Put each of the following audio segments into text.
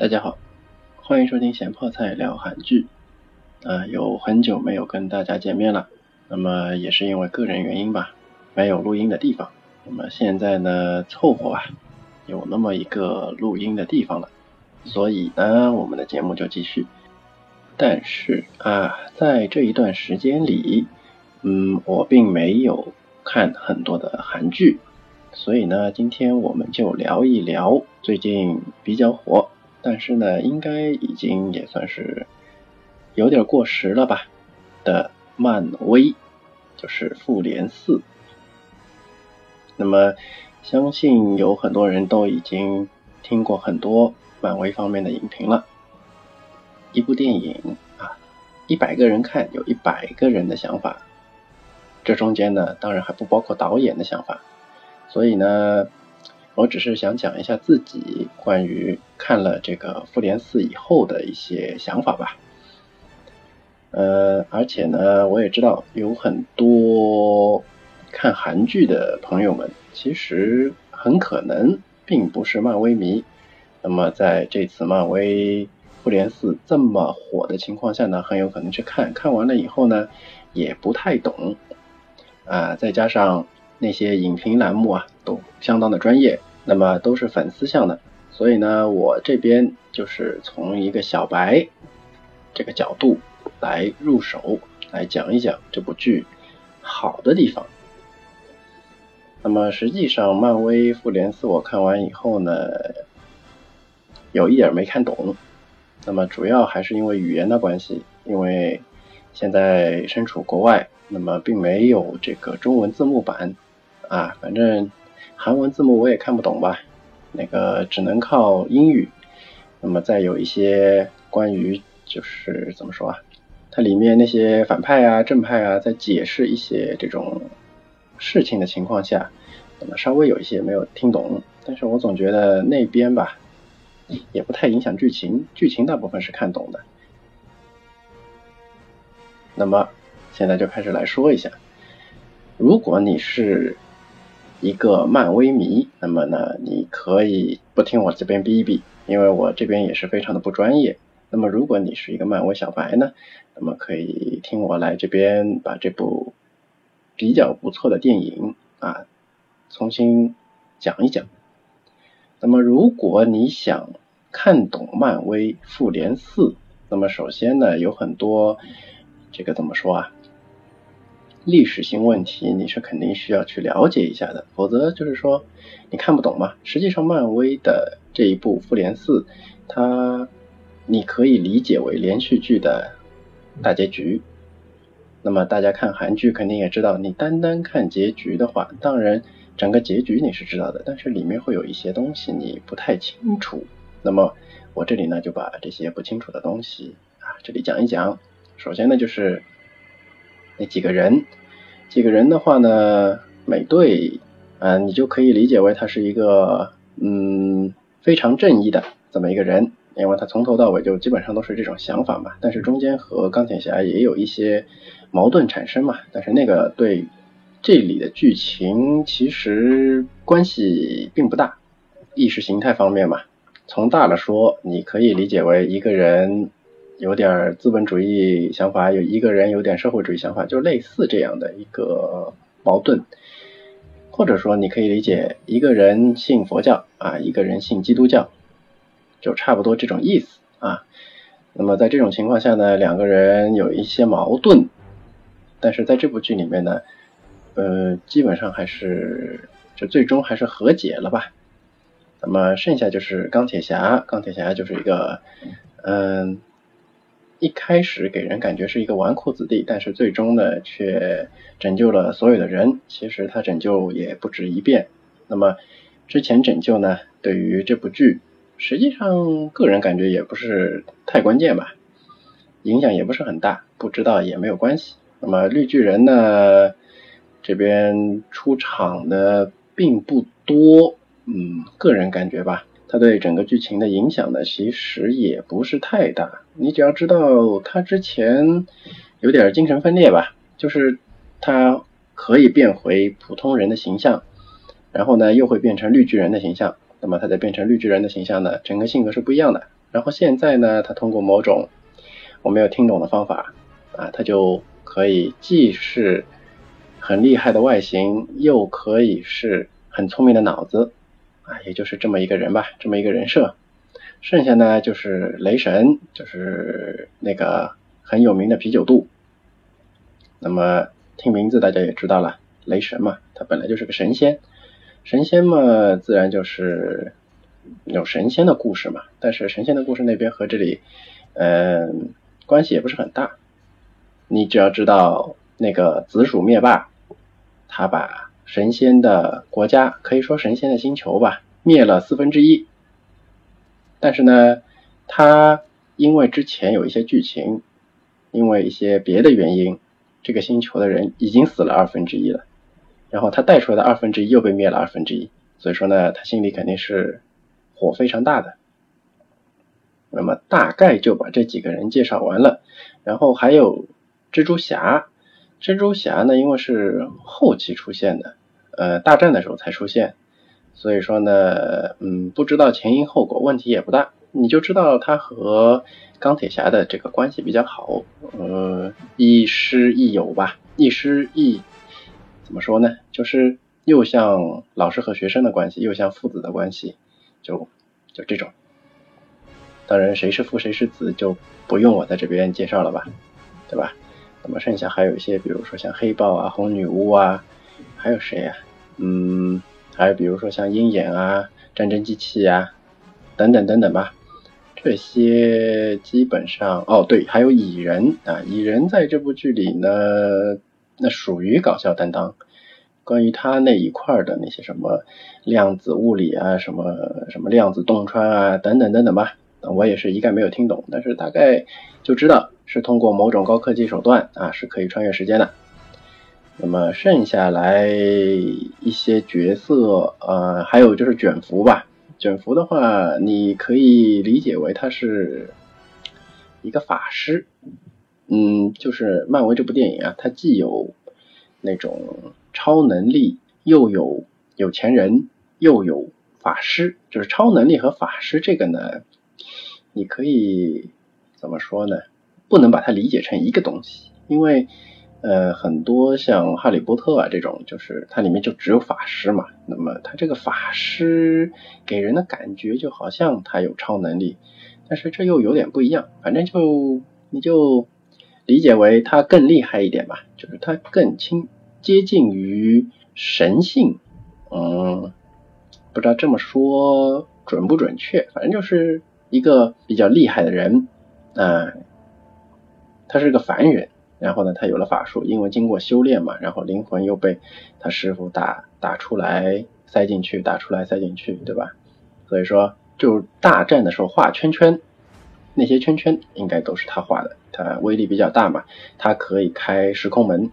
大家好，欢迎收听咸泡菜聊韩剧。啊，有很久没有跟大家见面了，那么也是因为个人原因吧，没有录音的地方。那么现在呢，凑合吧，有那么一个录音的地方了，所以呢，我们的节目就继续。但是啊，在这一段时间里，嗯，我并没有看很多的韩剧，所以呢，今天我们就聊一聊最近比较火。但是呢，应该已经也算是有点过时了吧的漫威，就是复联四。那么，相信有很多人都已经听过很多漫威方面的影评了。一部电影啊，一百个人看有一百个人的想法，这中间呢，当然还不包括导演的想法。所以呢。我只是想讲一下自己关于看了这个复联四以后的一些想法吧。呃，而且呢，我也知道有很多看韩剧的朋友们，其实很可能并不是漫威迷。那么在这次漫威复联四这么火的情况下呢，很有可能去看看完了以后呢，也不太懂啊。再加上那些影评栏目啊，都相当的专业。那么都是粉丝向的，所以呢，我这边就是从一个小白这个角度来入手，来讲一讲这部剧好的地方。那么实际上，漫威复联四我看完以后呢，有一点没看懂。那么主要还是因为语言的关系，因为现在身处国外，那么并没有这个中文字幕版啊，反正。韩文字幕我也看不懂吧，那个只能靠英语。那么再有一些关于就是怎么说啊，它里面那些反派啊、正派啊，在解释一些这种事情的情况下，那么稍微有一些没有听懂。但是我总觉得那边吧，也不太影响剧情，剧情大部分是看懂的。那么现在就开始来说一下，如果你是。一个漫威迷，那么呢，你可以不听我这边逼一逼，因为我这边也是非常的不专业。那么如果你是一个漫威小白呢，那么可以听我来这边把这部比较不错的电影啊重新讲一讲。那么如果你想看懂漫威复联四，那么首先呢，有很多这个怎么说啊？历史性问题你是肯定需要去了解一下的，否则就是说你看不懂嘛。实际上，漫威的这一部《复联四》，它你可以理解为连续剧的大结局。那么大家看韩剧肯定也知道，你单单看结局的话，当然整个结局你是知道的，但是里面会有一些东西你不太清楚。那么我这里呢就把这些不清楚的东西啊这里讲一讲。首先呢就是。那几个人，几个人的话呢，美队，啊，你就可以理解为他是一个，嗯，非常正义的这么一个人，因为他从头到尾就基本上都是这种想法嘛。但是中间和钢铁侠也有一些矛盾产生嘛。但是那个对这里的剧情其实关系并不大，意识形态方面嘛。从大了说，你可以理解为一个人。有点资本主义想法，有一个人有点社会主义想法，就类似这样的一个矛盾，或者说你可以理解一个人信佛教啊，一个人信基督教，就差不多这种意思啊。那么在这种情况下呢，两个人有一些矛盾，但是在这部剧里面呢，呃，基本上还是就最终还是和解了吧。那么剩下就是钢铁侠，钢铁侠就是一个嗯。一开始给人感觉是一个纨绔子弟，但是最终呢却拯救了所有的人。其实他拯救也不止一遍。那么之前拯救呢，对于这部剧，实际上个人感觉也不是太关键吧，影响也不是很大，不知道也没有关系。那么绿巨人呢这边出场的并不多，嗯，个人感觉吧。他对整个剧情的影响呢，其实也不是太大。你只要知道他之前有点精神分裂吧，就是他可以变回普通人的形象，然后呢又会变成绿巨人的形象。那么他再变成绿巨人的形象呢，整个性格是不一样的。然后现在呢，他通过某种我没有听懂的方法啊，他就可以既是很厉害的外形，又可以是很聪明的脑子啊，也就是这么一个人吧，这么一个人设。剩下呢就是雷神，就是那个很有名的啤酒肚。那么听名字大家也知道了，雷神嘛，他本来就是个神仙，神仙嘛自然就是有神仙的故事嘛。但是神仙的故事那边和这里，嗯，关系也不是很大。你只要知道那个紫薯灭霸，他把神仙的国家，可以说神仙的星球吧，灭了四分之一。但是呢，他因为之前有一些剧情，因为一些别的原因，这个星球的人已经死了二分之一了，然后他带出来的二分之一又被灭了二分之一，所以说呢，他心里肯定是火非常大的。那么大概就把这几个人介绍完了，然后还有蜘蛛侠，蜘蛛侠呢，因为是后期出现的，呃，大战的时候才出现。所以说呢，嗯，不知道前因后果，问题也不大。你就知道他和钢铁侠的这个关系比较好，呃，亦师亦友吧，亦师亦怎么说呢？就是又像老师和学生的关系，又像父子的关系，就就这种。当然，谁是父谁是子就不用我在这边介绍了吧，对吧？那么剩下还有一些，比如说像黑豹啊、红女巫啊，还有谁呀？嗯。还有比如说像鹰眼啊、战争机器啊等等等等吧，这些基本上哦对，还有蚁人啊，蚁人在这部剧里呢，那属于搞笑担当。关于他那一块的那些什么量子物理啊、什么什么量子洞穿啊等等等等吧，我也是一概没有听懂，但是大概就知道是通过某种高科技手段啊，是可以穿越时间的。那么剩下来一些角色，呃，还有就是卷福吧。卷福的话，你可以理解为他是一个法师。嗯，就是漫威这部电影啊，它既有那种超能力，又有有钱人，又有法师。就是超能力和法师这个呢，你可以怎么说呢？不能把它理解成一个东西，因为。呃，很多像哈利波特啊这种，就是它里面就只有法师嘛。那么他这个法师给人的感觉就好像他有超能力，但是这又有点不一样。反正就你就理解为他更厉害一点吧，就是他更亲接近于神性。嗯，不知道这么说准不准确，反正就是一个比较厉害的人。啊，他是个凡人。然后呢，他有了法术，因为经过修炼嘛，然后灵魂又被他师傅打打出来塞进去，打出来塞进去，对吧？所以说，就大战的时候画圈圈，那些圈圈应该都是他画的，他威力比较大嘛，他可以开时空门。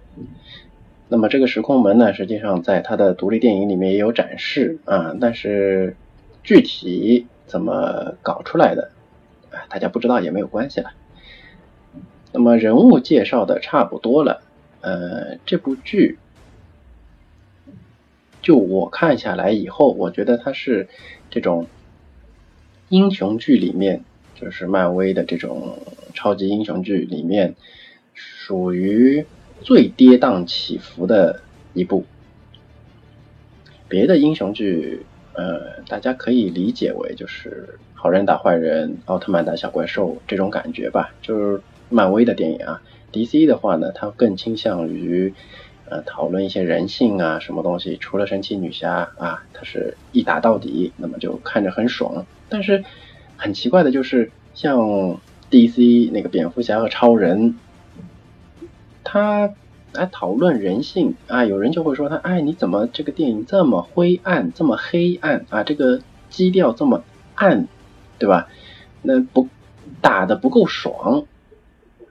那么这个时空门呢，实际上在他的独立电影里面也有展示啊，但是具体怎么搞出来的啊，大家不知道也没有关系了。那么人物介绍的差不多了，呃，这部剧就我看下来以后，我觉得它是这种英雄剧里面，就是漫威的这种超级英雄剧里面，属于最跌宕起伏的一部。别的英雄剧，呃，大家可以理解为就是好人打坏人，奥特曼打小怪兽这种感觉吧，就是。漫威的电影啊，DC 的话呢，它更倾向于呃讨论一些人性啊，什么东西。除了神奇女侠啊，它是一打到底，那么就看着很爽。但是很奇怪的就是，像 DC 那个蝙蝠侠和超人，他来讨论人性啊，有人就会说他，哎，你怎么这个电影这么灰暗，这么黑暗啊？这个基调这么暗，对吧？那不打的不够爽。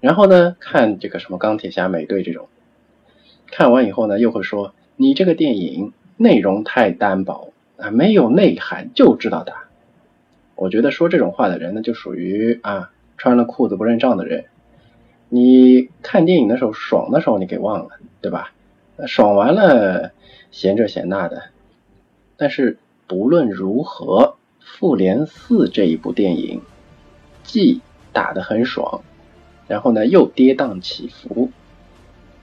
然后呢，看这个什么钢铁侠、美队这种，看完以后呢，又会说你这个电影内容太单薄啊，没有内涵，就知道打。我觉得说这种话的人呢，就属于啊穿了裤子不认账的人。你看电影的时候爽的时候你给忘了，对吧？爽完了嫌这嫌那的。但是不论如何，《复联四》这一部电影既打得很爽，然后呢又跌宕起伏。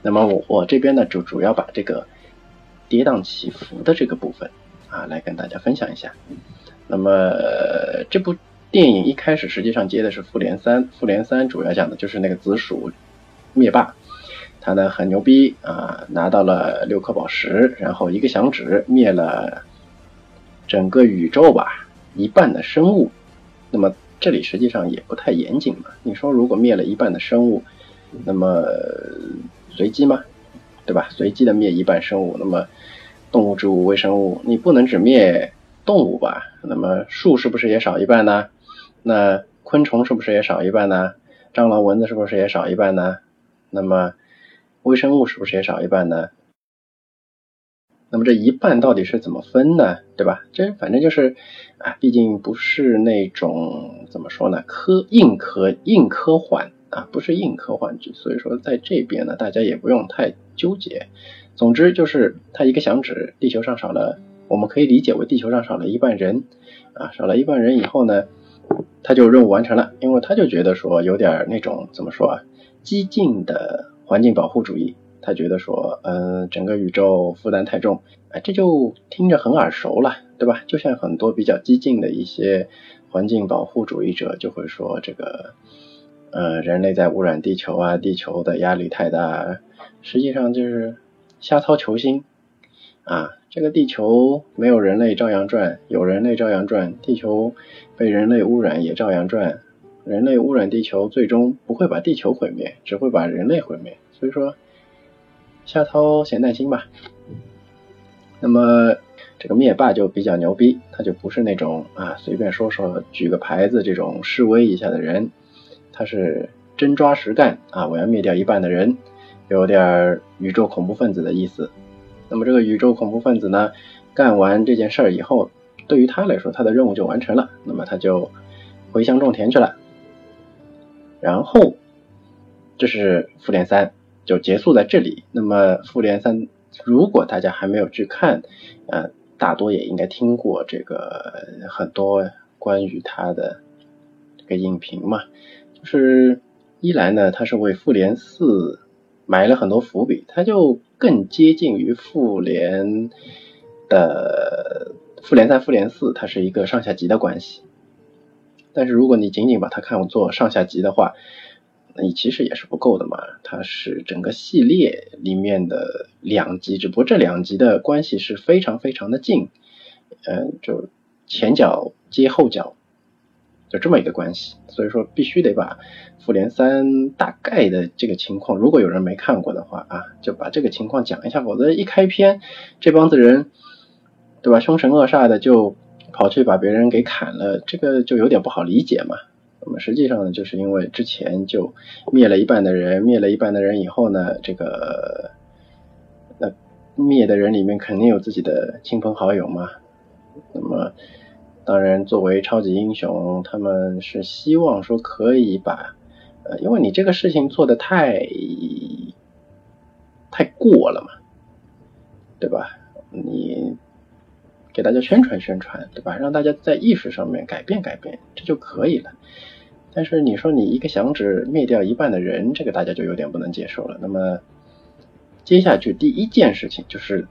那么我我这边呢就主要把这个跌宕起伏的这个部分啊来跟大家分享一下。那么这部电影一开始实际上接的是《复联三》，《复联三》主要讲的就是那个紫薯灭霸，他呢很牛逼啊，拿到了六颗宝石，然后一个响指灭了整个宇宙吧一半的生物。那么这里实际上也不太严谨嘛，你说如果灭了一半的生物，那么随机吗？对吧？随机的灭一半生物，那么动物、植物、微生物，你不能只灭动物吧？那么树是不是也少一半呢？那昆虫是不是也少一半呢？蟑螂、蚊子是不是也少一半呢？那么微生物是不是也少一半呢？那么这一半到底是怎么分呢？对吧？这反正就是啊，毕竟不是那种怎么说呢，科硬科硬科幻。啊，不是硬科幻剧，所以说在这边呢，大家也不用太纠结。总之就是他一个响指，地球上少了，我们可以理解为地球上少了一半人啊，少了一半人以后呢，他就任务完成了，因为他就觉得说有点那种怎么说啊，激进的环境保护主义，他觉得说，嗯，整个宇宙负担太重，哎，这就听着很耳熟了，对吧？就像很多比较激进的一些环境保护主义者就会说这个。呃，人类在污染地球啊，地球的压力太大，实际上就是瞎操球心啊。这个地球没有人类照样转，有人类照样转，地球被人类污染也照样转。人类污染地球，最终不会把地球毁灭，只会把人类毁灭。所以说，夏涛先耐心吧。那么这个灭霸就比较牛逼，他就不是那种啊随便说说举个牌子这种示威一下的人。他是真抓实干啊！我要灭掉一半的人，有点宇宙恐怖分子的意思。那么这个宇宙恐怖分子呢，干完这件事儿以后，对于他来说，他的任务就完成了。那么他就回乡种田去了。然后，这是复联三就结束在这里。那么复联三，如果大家还没有去看，呃，大多也应该听过这个很多关于他的这个影评嘛。就是一来呢，它是为复联四埋了很多伏笔，它就更接近于复联的复联三、复联四，它是一个上下级的关系。但是如果你仅仅把它看作上下级的话，你其实也是不够的嘛。它是整个系列里面的两集，只不过这两集的关系是非常非常的近，嗯，就前脚接后脚。就这么一个关系，所以说必须得把复联三大概的这个情况，如果有人没看过的话啊，就把这个情况讲一下，否则一开篇这帮子人，对吧？凶神恶煞的就跑去把别人给砍了，这个就有点不好理解嘛。那么实际上呢，就是因为之前就灭了一半的人，灭了一半的人以后呢，这个那灭的人里面肯定有自己的亲朋好友嘛，那么。当然，作为超级英雄，他们是希望说可以把，呃，因为你这个事情做的太太过了嘛，对吧？你给大家宣传宣传，对吧？让大家在意识上面改变改变，这就可以了。但是你说你一个响指灭掉一半的人，这个大家就有点不能接受了。那么接下去第一件事情就是，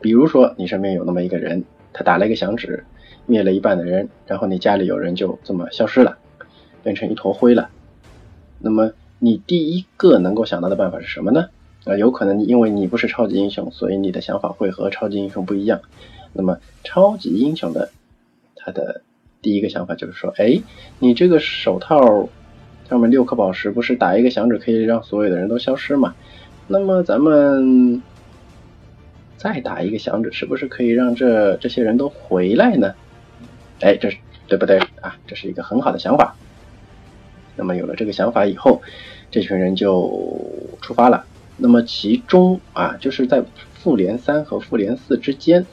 比如说你身边有那么一个人。他打了一个响指，灭了一半的人，然后你家里有人就这么消失了，变成一坨灰了。那么你第一个能够想到的办法是什么呢？啊，有可能因为你不是超级英雄，所以你的想法会和超级英雄不一样。那么超级英雄的他的第一个想法就是说，哎，你这个手套上面六颗宝石，不是打一个响指可以让所有的人都消失吗？那么咱们。再打一个响指，是不是可以让这这些人都回来呢？哎，这是对不对啊？这是一个很好的想法。那么有了这个想法以后，这群人就出发了。那么其中啊，就是在复联三和复联四之间，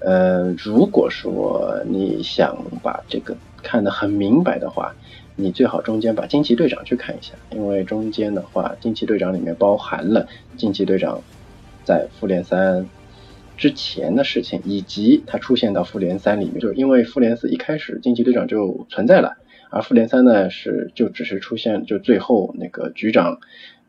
呃，如果说你想把这个看得很明白的话，你最好中间把惊奇队长去看一下，因为中间的话，惊奇队长里面包含了惊奇队长在复联三。之前的事情，以及他出现到复联三里面，就是因为复联四一开始惊奇队长就存在了而复联三呢是就只是出现就最后那个局长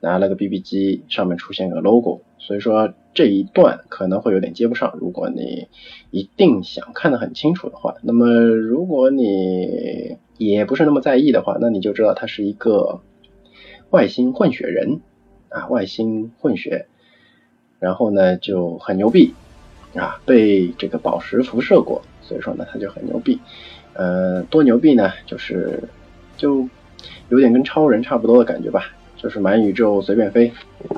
拿了个 BB 机，上面出现个 logo，所以说这一段可能会有点接不上。如果你一定想看得很清楚的话，那么如果你也不是那么在意的话，那你就知道它是一个外星混血人啊，外星混血，然后呢就很牛逼啊，被这个宝石辐射过，所以说呢他就很牛逼。呃，多牛逼呢？就是就有点跟超人差不多的感觉吧，就是满宇宙随便飞，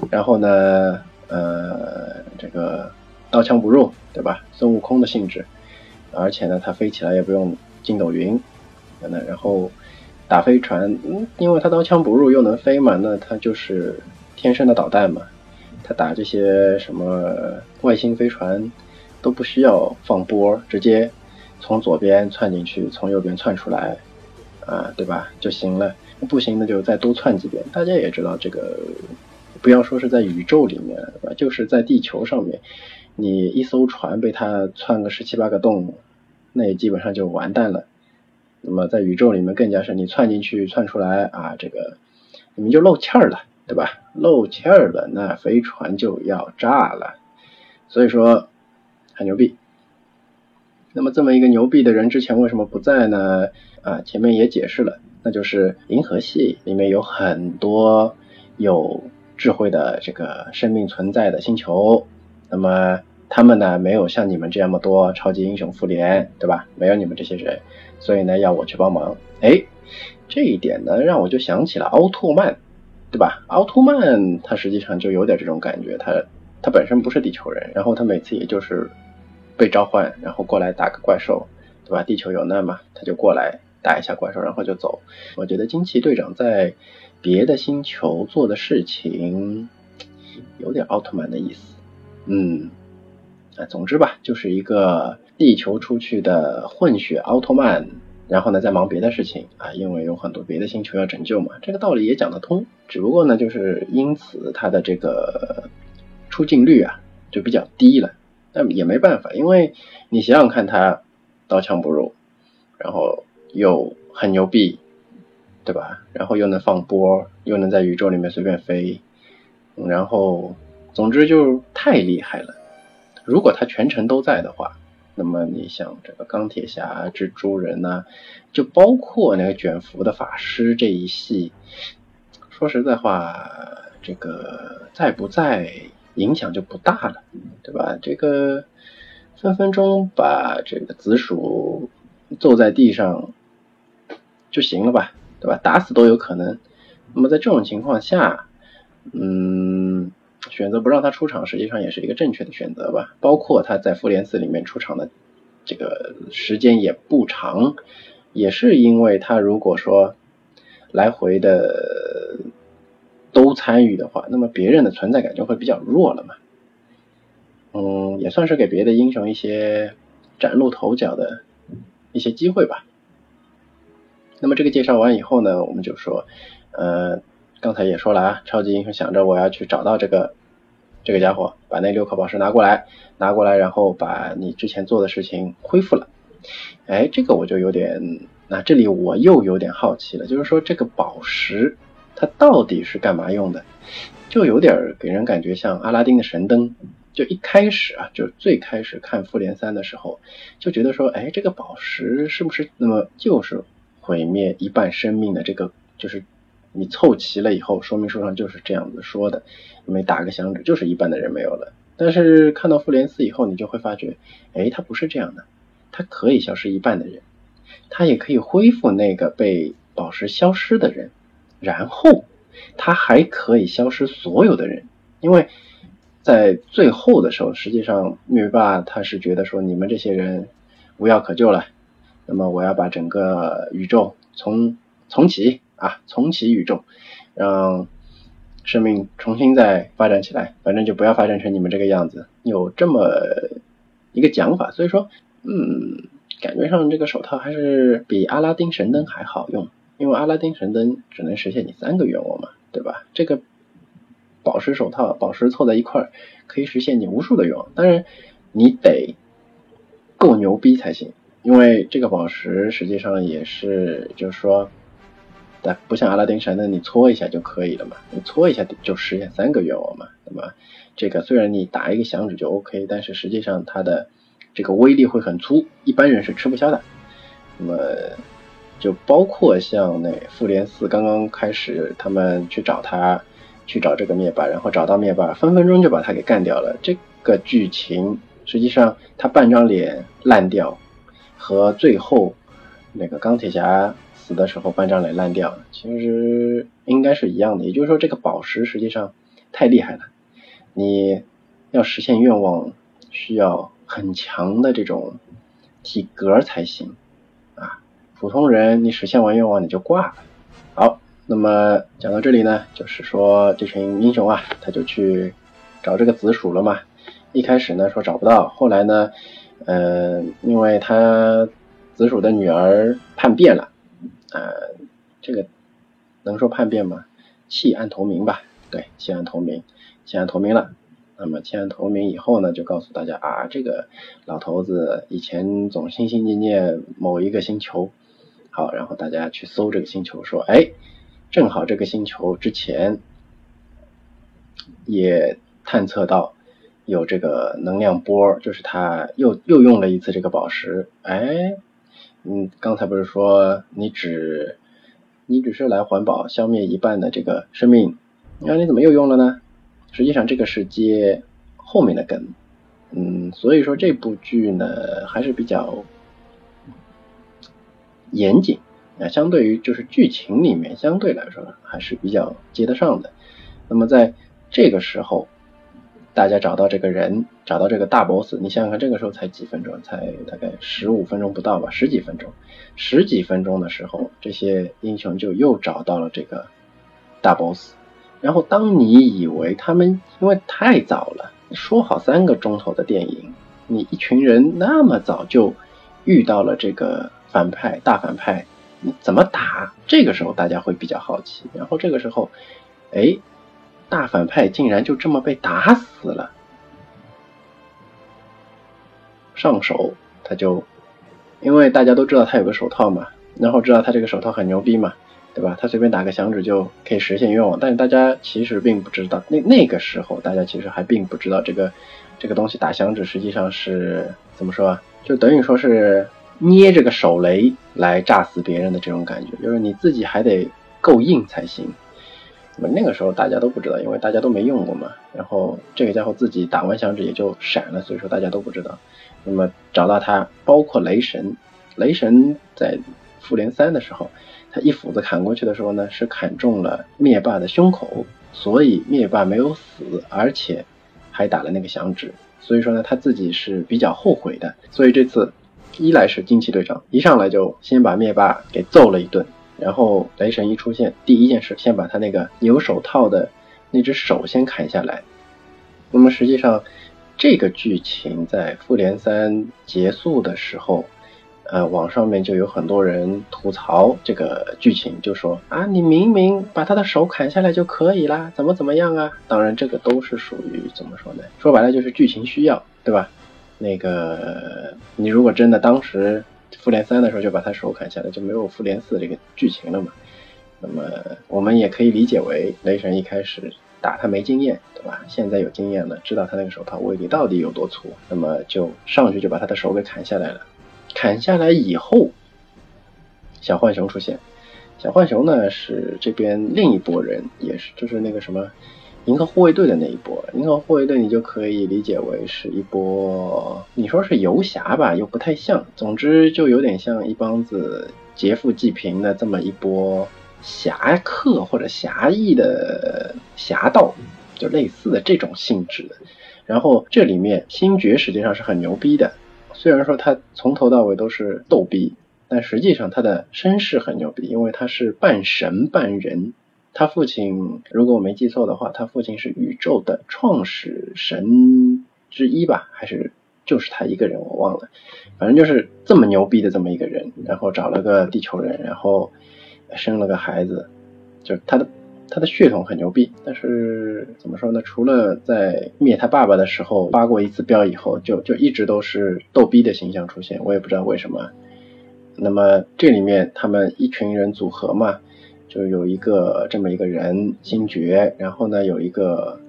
然后呢，呃，这个刀枪不入，对吧？孙悟空的性质，而且呢，他飞起来也不用筋斗云，那然后打飞船，因为他刀枪不入又能飞嘛，那他就是天生的导弹嘛，他打这些什么外星飞船都不需要放波，直接。从左边窜进去，从右边窜出来，啊，对吧？就行了。不行那就再多窜几遍。大家也知道这个，不要说是在宇宙里面，吧？就是在地球上面，你一艘船被它窜个十七八个洞，那也基本上就完蛋了。那么在宇宙里面更加是，你窜进去窜出来啊，这个你们就漏气儿了，对吧？漏气儿了，那飞船就要炸了。所以说很牛逼。那么这么一个牛逼的人之前为什么不在呢？啊，前面也解释了，那就是银河系里面有很多有智慧的这个生命存在的星球，那么他们呢没有像你们这么多超级英雄复联，对吧？没有你们这些人，所以呢要我去帮忙。哎，这一点呢让我就想起了奥特曼，对吧？奥特曼他实际上就有点这种感觉，他他本身不是地球人，然后他每次也就是。被召唤，然后过来打个怪兽，对吧？地球有难嘛，他就过来打一下怪兽，然后就走。我觉得惊奇队长在别的星球做的事情有点奥特曼的意思。嗯，啊，总之吧，就是一个地球出去的混血奥特曼，然后呢在忙别的事情啊，因为有很多别的星球要拯救嘛，这个道理也讲得通。只不过呢，就是因此他的这个出镜率啊就比较低了。但也没办法，因为你想想看，他刀枪不入，然后又很牛逼，对吧？然后又能放波，又能在宇宙里面随便飞，然后总之就太厉害了。如果他全程都在的话，那么你像这个钢铁侠、蜘蛛人呐，就包括那个卷福的法师这一系，说实在话，这个在不在？影响就不大了，对吧？这个分分钟把这个紫薯坐在地上就行了吧，对吧？打死都有可能。那么在这种情况下，嗯，选择不让他出场，实际上也是一个正确的选择吧。包括他在复联四里面出场的这个时间也不长，也是因为他如果说来回的。都参与的话，那么别人的存在感就会比较弱了嘛。嗯，也算是给别的英雄一些崭露头角的一些机会吧。那么这个介绍完以后呢，我们就说，呃，刚才也说了啊，超级英雄想着我要去找到这个这个家伙，把那六颗宝石拿过来，拿过来，然后把你之前做的事情恢复了。哎，这个我就有点，那这里我又有点好奇了，就是说这个宝石。它到底是干嘛用的？就有点给人感觉像阿拉丁的神灯。就一开始啊，就最开始看复联三的时候，就觉得说，哎，这个宝石是不是那么就是毁灭一半生命的这个，就是你凑齐了以后，说明书上就是这样子说的，每打个响指就是一半的人没有了。但是看到复联四以后，你就会发觉，哎，它不是这样的，它可以消失一半的人，它也可以恢复那个被宝石消失的人。然后他还可以消失所有的人，因为在最后的时候，实际上灭霸他是觉得说你们这些人无药可救了，那么我要把整个宇宙重重启啊，重启宇宙，让生命重新再发展起来，反正就不要发展成你们这个样子，有这么一个讲法，所以说，嗯，感觉上这个手套还是比阿拉丁神灯还好用。因为阿拉丁神灯只能实现你三个愿望嘛，对吧？这个宝石手套，宝石凑在一块儿，可以实现你无数的愿望。当然，你得够牛逼才行。因为这个宝石实际上也是，就是说，但不像阿拉丁神灯，你搓一下就可以了嘛，你搓一下就实现三个愿望嘛。那么这个虽然你打一个响指就 OK，但是实际上它的这个威力会很粗，一般人是吃不消的。那么就包括像那复联四刚刚开始，他们去找他，去找这个灭霸，然后找到灭霸，分分钟就把他给干掉了。这个剧情实际上他半张脸烂掉。和最后那个钢铁侠死的时候半张脸烂掉，其实应该是一样的。也就是说，这个宝石实际上太厉害了，你要实现愿望需要很强的这种体格才行啊。普通人你实现完愿望你就挂了。好，那么讲到这里呢，就是说这群英雄啊，他就去找这个紫薯了嘛。一开始呢说找不到，后来呢。嗯，因为他子鼠的女儿叛变了，呃，这个能说叛变吗？弃暗投明吧，对，弃暗投明，弃暗投明了。那么弃暗投明以后呢，就告诉大家啊，这个老头子以前总心心念念某一个星球，好，然后大家去搜这个星球，说，哎，正好这个星球之前也探测到。有这个能量波，就是他又又用了一次这个宝石。哎，嗯，刚才不是说你只你只是来环保，消灭一半的这个生命，那你怎么又用了呢？实际上这个是接后面的梗，嗯，所以说这部剧呢还是比较严谨那，相对于就是剧情里面相对来说还是比较接得上的。那么在这个时候。大家找到这个人，找到这个大 boss，你想想看，这个时候才几分钟，才大概十五分钟不到吧，十几分钟，十几分钟的时候，这些英雄就又找到了这个大 boss。然后当你以为他们因为太早了，说好三个钟头的电影，你一群人那么早就遇到了这个反派大反派，怎么打？这个时候大家会比较好奇。然后这个时候，哎。大反派竟然就这么被打死了，上手他就，因为大家都知道他有个手套嘛，然后知道他这个手套很牛逼嘛，对吧？他随便打个响指就可以实现愿望，但是大家其实并不知道，那那个时候大家其实还并不知道这个这个东西打响指实际上是怎么说啊？就等于说是捏这个手雷来炸死别人的这种感觉，就是你自己还得够硬才行。那么那个时候大家都不知道，因为大家都没用过嘛。然后这个家伙自己打完响指也就闪了，所以说大家都不知道。那么找到他，包括雷神，雷神在复联三的时候，他一斧子砍过去的时候呢，是砍中了灭霸的胸口，所以灭霸没有死，而且还打了那个响指。所以说呢，他自己是比较后悔的。所以这次一来是惊奇队长，一上来就先把灭霸给揍了一顿。然后雷神一出现，第一件事先把他那个有手套的那只手先砍下来。那么实际上，这个剧情在复联三结束的时候，呃，网上面就有很多人吐槽这个剧情，就说啊，你明明把他的手砍下来就可以啦，怎么怎么样啊？当然，这个都是属于怎么说呢？说白了就是剧情需要，对吧？那个你如果真的当时。复联三的时候就把他手砍下来，就没有复联四这个剧情了嘛？那么我们也可以理解为雷神一开始打他没经验，对吧？现在有经验了，知道他那个手套威力到底有多粗，那么就上去就把他的手给砍下来了。砍下来以后，小浣熊出现。小浣熊呢是这边另一拨人，也是就是那个什么。银河护卫队的那一波，银河护卫队你就可以理解为是一波，你说是游侠吧，又不太像。总之就有点像一帮子劫富济贫的这么一波侠客或者侠义的侠盗，就类似的这种性质的。然后这里面星爵实际上是很牛逼的，虽然说他从头到尾都是逗逼，但实际上他的身世很牛逼，因为他是半神半人。他父亲，如果我没记错的话，他父亲是宇宙的创始神之一吧？还是就是他一个人？我忘了。反正就是这么牛逼的这么一个人，然后找了个地球人，然后生了个孩子。就他的他的血统很牛逼，但是怎么说呢？除了在灭他爸爸的时候发过一次飙以后，就就一直都是逗逼的形象出现，我也不知道为什么。那么这里面他们一群人组合嘛，就是有一个这么一个人星爵，然后呢有一个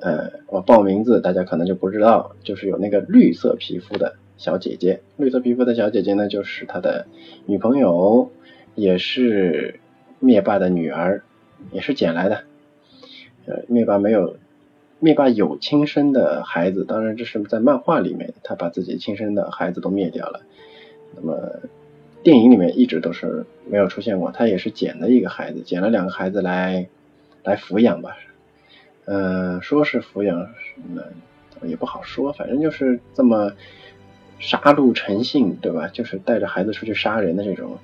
呃我报名字大家可能就不知道，就是有那个绿色皮肤的小姐姐，绿色皮肤的小姐姐呢就是他的女朋友，也是灭霸的女儿，也是捡来的。呃，灭霸没有，灭霸有亲生的孩子，当然这是在漫画里面，他把自己亲生的孩子都灭掉了。那么。电影里面一直都是没有出现过，他也是捡了一个孩子，捡了两个孩子来来抚养吧，嗯，说是抚养，也不好说，反正就是这么杀戮成性，对吧？就是带着孩子出去杀人的这种，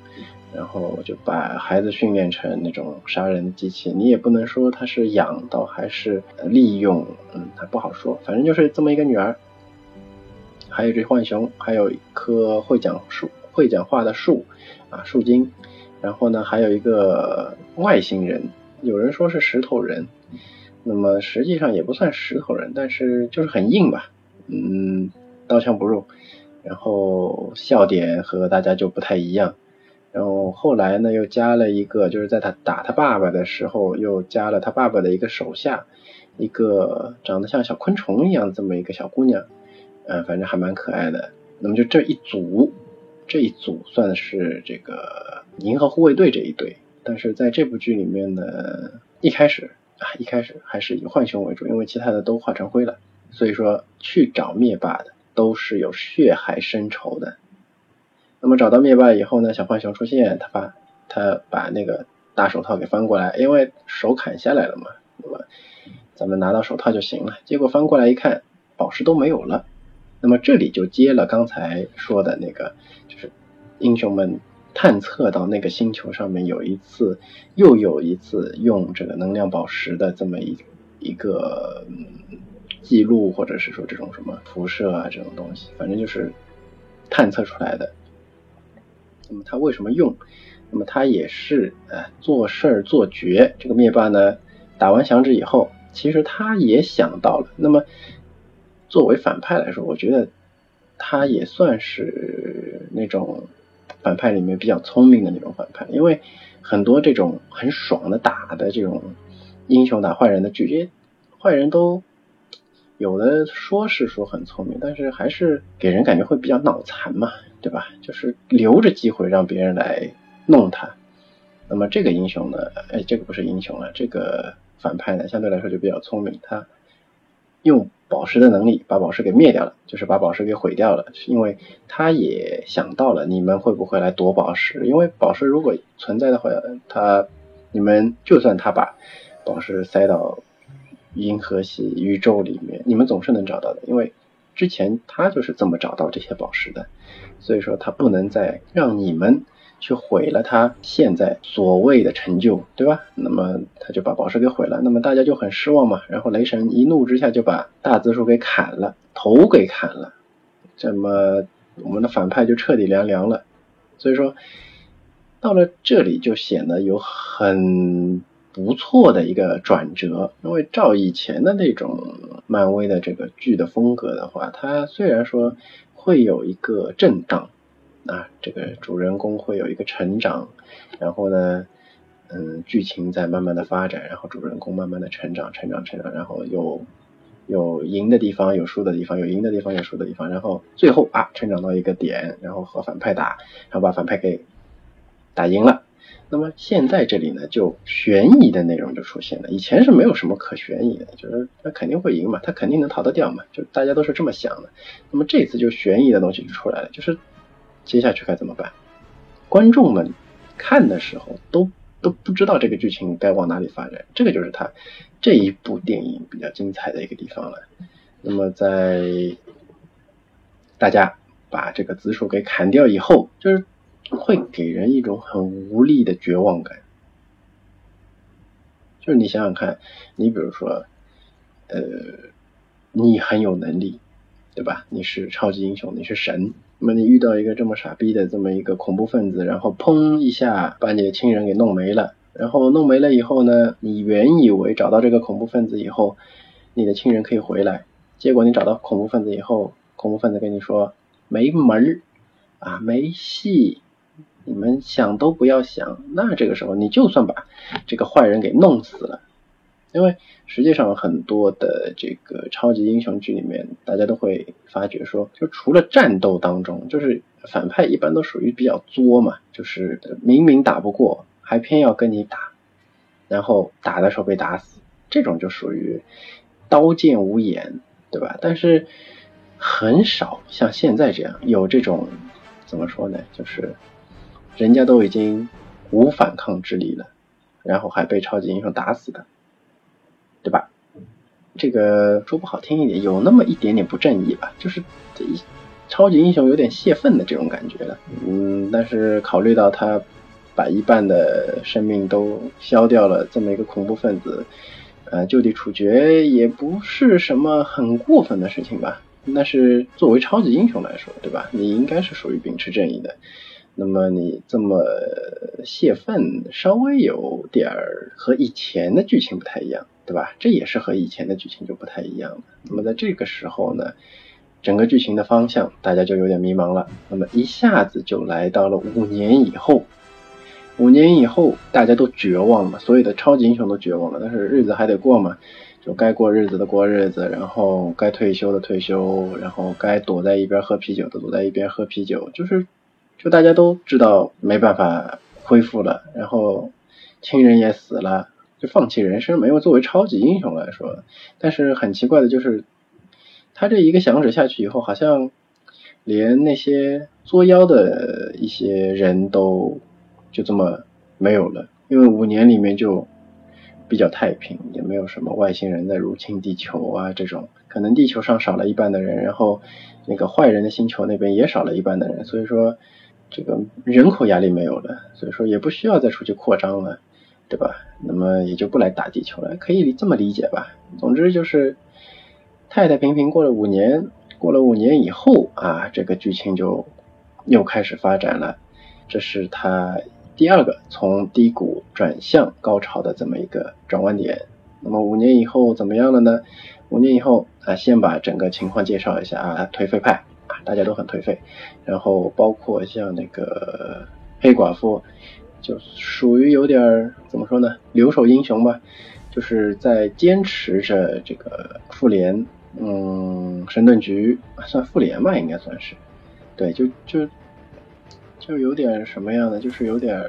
然后就把孩子训练成那种杀人机器，你也不能说他是养到还是利用，嗯，他不好说，反正就是这么一个女儿，还有这浣熊，还有一棵会讲树。会讲话的树啊，树精，然后呢，还有一个外星人，有人说是石头人，那么实际上也不算石头人，但是就是很硬吧，嗯，刀枪不入，然后笑点和大家就不太一样，然后后来呢又加了一个，就是在他打他爸爸的时候，又加了他爸爸的一个手下，一个长得像小昆虫一样这么一个小姑娘，嗯，反正还蛮可爱的，那么就这一组。这一组算是这个银河护卫队这一队，但是在这部剧里面呢，一开始啊，一开始还是以浣熊为主，因为其他的都化成灰了，所以说去找灭霸的都是有血海深仇的。那么找到灭霸以后呢，小浣熊出现，他把他把那个大手套给翻过来，因为手砍下来了嘛，那么咱们拿到手套就行了。结果翻过来一看，宝石都没有了。那么这里就接了刚才说的那个，就是英雄们探测到那个星球上面有一次又有一次用这个能量宝石的这么一一个记录，或者是说这种什么辐射啊这种东西，反正就是探测出来的。那么他为什么用？那么他也是呃做事儿做绝。这个灭霸呢打完响指以后，其实他也想到了。那么作为反派来说，我觉得他也算是那种反派里面比较聪明的那种反派，因为很多这种很爽的打的这种英雄打坏人的剧，这坏人都有的说是说很聪明，但是还是给人感觉会比较脑残嘛，对吧？就是留着机会让别人来弄他。那么这个英雄呢，哎，这个不是英雄了，这个反派呢相对来说就比较聪明，他用。宝石的能力把宝石给灭掉了，就是把宝石给毁掉了。是因为他也想到了你们会不会来夺宝石，因为宝石如果存在的话，他你们就算他把宝石塞到银河系宇宙里面，你们总是能找到的。因为之前他就是这么找到这些宝石的，所以说他不能再让你们。去毁了他现在所谓的成就，对吧？那么他就把宝石给毁了，那么大家就很失望嘛。然后雷神一怒之下就把大紫薯给砍了，头给砍了，这么我们的反派就彻底凉凉了。所以说到了这里就显得有很不错的一个转折，因为照以前的那种漫威的这个剧的风格的话，它虽然说会有一个震荡。啊，这个主人公会有一个成长，然后呢，嗯，剧情在慢慢的发展，然后主人公慢慢的成长，成长，成长，然后有有赢的地方，有输的地方，有赢的地方，有输的地方，然后最后啊，成长到一个点，然后和反派打，然后把反派给打赢了。那么现在这里呢，就悬疑的内容就出现了，以前是没有什么可悬疑的，就是他肯定会赢嘛，他肯定能逃得掉嘛，就大家都是这么想的。那么这次就悬疑的东西就出来了，就是。接下去该怎么办？观众们看的时候都都不知道这个剧情该往哪里发展，这个就是他这一部电影比较精彩的一个地方了。那么在大家把这个紫薯给砍掉以后，就是会给人一种很无力的绝望感。就是你想想看，你比如说，呃，你很有能力，对吧？你是超级英雄，你是神。那么你遇到一个这么傻逼的这么一个恐怖分子，然后砰一下把你的亲人给弄没了，然后弄没了以后呢，你原以为找到这个恐怖分子以后，你的亲人可以回来，结果你找到恐怖分子以后，恐怖分子跟你说没门儿啊，没戏，你们想都不要想。那这个时候你就算把这个坏人给弄死了，因为实际上很多的这个超级英雄剧里面，大家都会发觉说，就除了战斗当中，就是反派一般都属于比较作嘛，就是明明打不过。还偏要跟你打，然后打的时候被打死，这种就属于刀剑无眼，对吧？但是很少像现在这样有这种怎么说呢？就是人家都已经无反抗之力了，然后还被超级英雄打死的，对吧？这个说不好听一点，有那么一点点不正义吧，就是这一超级英雄有点泄愤的这种感觉了。嗯，但是考虑到他。把一半的生命都消掉了，这么一个恐怖分子，呃，就地处决也不是什么很过分的事情吧？那是作为超级英雄来说，对吧？你应该是属于秉持正义的。那么你这么泄愤，稍微有点儿和以前的剧情不太一样，对吧？这也是和以前的剧情就不太一样的。那么在这个时候呢，整个剧情的方向大家就有点迷茫了。那么一下子就来到了五年以后。五年以后，大家都绝望了，所有的超级英雄都绝望了。但是日子还得过嘛，就该过日子的过日子，然后该退休的退休，然后该躲在一边喝啤酒的躲在一边喝啤酒，就是，就大家都知道没办法恢复了，然后亲人也死了，就放弃人生。没有作为超级英雄来说，但是很奇怪的就是，他这一个响指下去以后，好像连那些作妖的一些人都。就这么没有了，因为五年里面就比较太平，也没有什么外星人在入侵地球啊这种，可能地球上少了一半的人，然后那个坏人的星球那边也少了一半的人，所以说这个人口压力没有了，所以说也不需要再出去扩张了，对吧？那么也就不来打地球了，可以这么理解吧？总之就是太太平平过了五年，过了五年以后啊，这个剧情就又开始发展了，这是他。第二个从低谷转向高潮的这么一个转弯点，那么五年以后怎么样了呢？五年以后啊，先把整个情况介绍一下啊，颓废派大家都很颓废，然后包括像那个黑寡妇，就属于有点怎么说呢，留守英雄吧，就是在坚持着这个复联，嗯，神盾局算复联吧，应该算是，对，就就。就有点什么样的，就是有点，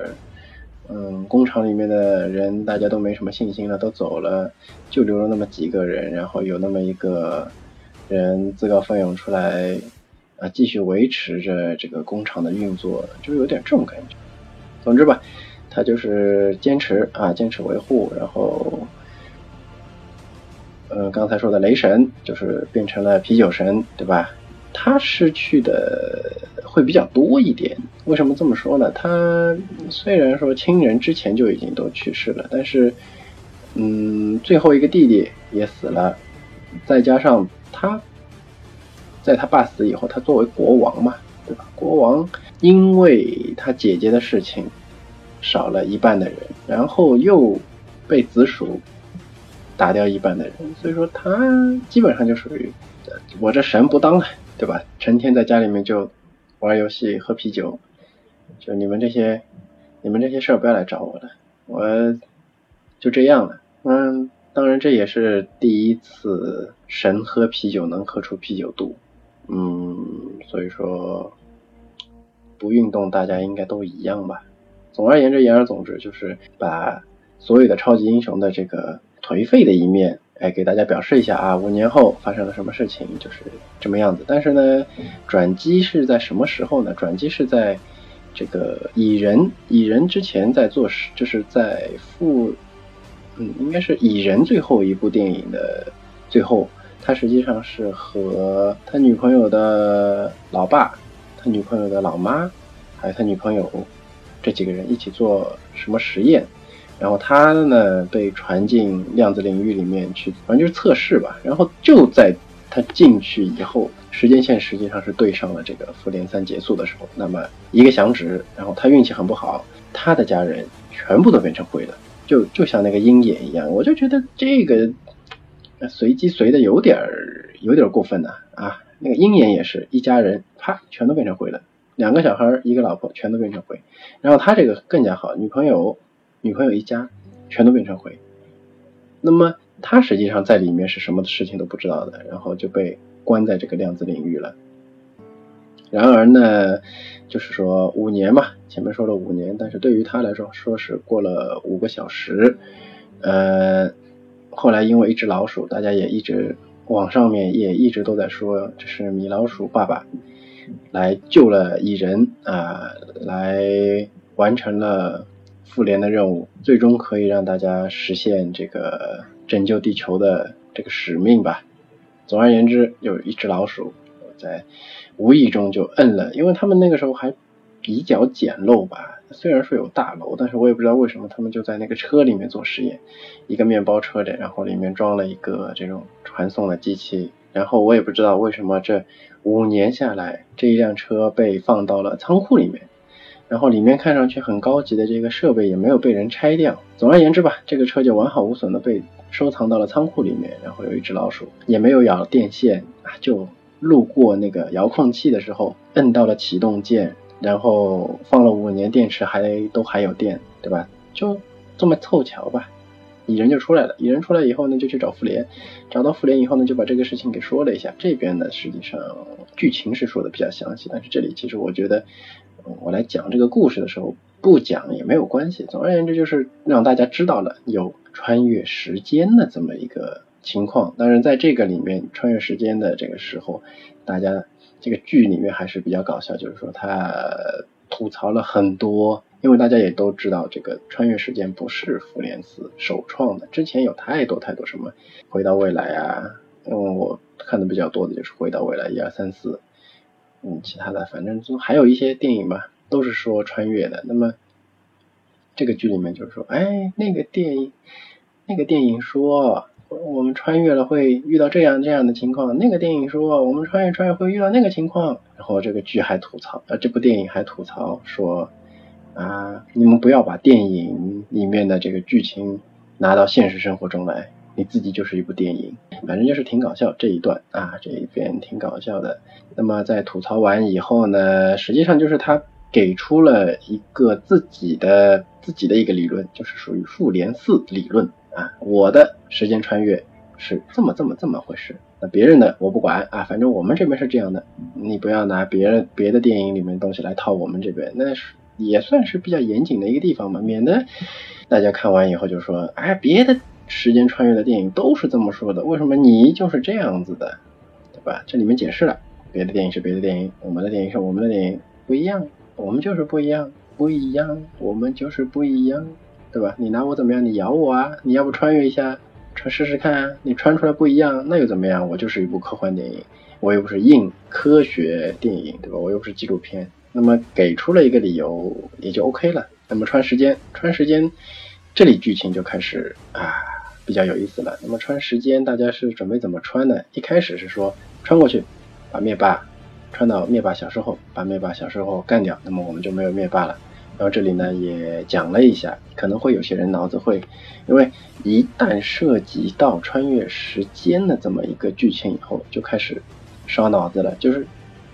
嗯，工厂里面的人大家都没什么信心了，都走了，就留了那么几个人，然后有那么一个人自告奋勇出来，啊，继续维持着这个工厂的运作，就有点这种感觉。总之吧，他就是坚持啊，坚持维护，然后，呃，刚才说的雷神就是变成了啤酒神，对吧？他失去的。会比较多一点，为什么这么说呢？他虽然说亲人之前就已经都去世了，但是，嗯，最后一个弟弟也死了，再加上他，在他爸死以后，他作为国王嘛，对吧？国王因为他姐姐的事情少了一半的人，然后又被紫薯打掉一半的人，所以说他基本上就属于我这神不当了，对吧？成天在家里面就。玩游戏喝啤酒，就你们这些，你们这些事儿不要来找我了，我就这样了。嗯，当然这也是第一次神喝啤酒能喝出啤酒肚，嗯，所以说不运动大家应该都一样吧。总而言之，言而总之就是把所有的超级英雄的这个颓废的一面。哎，给大家表示一下啊，五年后发生了什么事情，就是这么样子。但是呢，转机是在什么时候呢？转机是在这个蚁人，蚁人之前在做，就是在复，嗯，应该是蚁人最后一部电影的最后，他实际上是和他女朋友的老爸、他女朋友的老妈，还有他女朋友这几个人一起做什么实验。然后他呢被传进量子领域里面去，反正就是测试吧。然后就在他进去以后，时间线实际上是对上了这个复联三结束的时候。那么一个响指，然后他运气很不好，他的家人全部都变成灰了。就就像那个鹰眼一样，我就觉得这个随机随的有点儿有点儿过分了啊！那个鹰眼也是一家人，啪，全都变成灰了，两个小孩儿一个老婆全都变成灰，然后他这个更加好，女朋友女朋友一家全都变成灰，那么他实际上在里面是什么事情都不知道的，然后就被关在这个量子领域了。然而呢，就是说五年嘛，前面说了五年，但是对于他来说，说是过了五个小时。呃，后来因为一只老鼠，大家也一直网上面也一直都在说，这是米老鼠爸爸来救了蚁人啊，来完成了复联的任务，最终可以让大家实现这个拯救地球的这个使命吧。总而言之，有一只老鼠在。无意中就摁了，因为他们那个时候还比较简陋吧。虽然说有大楼，但是我也不知道为什么他们就在那个车里面做实验，一个面包车的，然后里面装了一个这种传送的机器。然后我也不知道为什么这五年下来，这一辆车被放到了仓库里面，然后里面看上去很高级的这个设备也没有被人拆掉。总而言之吧，这个车就完好无损的被收藏到了仓库里面。然后有一只老鼠也没有咬电线啊，就。路过那个遥控器的时候，摁到了启动键，然后放了五年，电池还都还有电，对吧？就这么凑巧吧，蚁人就出来了。蚁人出来以后呢，就去找复联，找到复联以后呢，就把这个事情给说了一下。这边呢，实际上剧情是说的比较详细，但是这里其实我觉得，我来讲这个故事的时候不讲也没有关系。总而言之，就是让大家知道了有穿越时间的这么一个。情况，当然在这个里面穿越时间的这个时候，大家这个剧里面还是比较搞笑，就是说他吐槽了很多，因为大家也都知道这个穿越时间不是复联四首创的，之前有太多太多什么回到未来啊，嗯，我看的比较多的就是回到未来一二三四，嗯，其他的反正就还有一些电影吧，都是说穿越的，那么这个剧里面就是说，哎，那个电影，那个电影说。我们穿越了会遇到这样这样的情况，那个电影说我们穿越穿越会遇到那个情况，然后这个剧还吐槽，呃，这部电影还吐槽说啊，你们不要把电影里面的这个剧情拿到现实生活中来，你自己就是一部电影，反正就是挺搞笑这一段啊，这一边挺搞笑的。那么在吐槽完以后呢，实际上就是他给出了一个自己的自己的一个理论，就是属于复联四理论。啊，我的时间穿越是这么这么这么回事，那别人的我不管啊，反正我们这边是这样的，你不要拿别人别的电影里面东西来套我们这边，那是也算是比较严谨的一个地方嘛，免得大家看完以后就说，哎，别的时间穿越的电影都是这么说的，为什么你就是这样子的，对吧？这里面解释了，别的电影是别的电影，我们的电影是我们的电影，不一样，我们就是不一样，不一样，我们就是不一样。对吧？你拿我怎么样？你咬我啊！你要不穿越一下，穿试试看啊！你穿出来不一样，那又怎么样？我就是一部科幻电影，我又不是硬科学电影，对吧？我又不是纪录片。那么给出了一个理由，也就 OK 了。那么穿时间，穿时间，这里剧情就开始啊比较有意思了。那么穿时间，大家是准备怎么穿呢？一开始是说穿过去，把灭霸穿到灭霸小时候，把灭霸小时候干掉，那么我们就没有灭霸了。然后这里呢也讲了一下，可能会有些人脑子会，因为一旦涉及到穿越时间的这么一个剧情以后，就开始烧脑子了，就是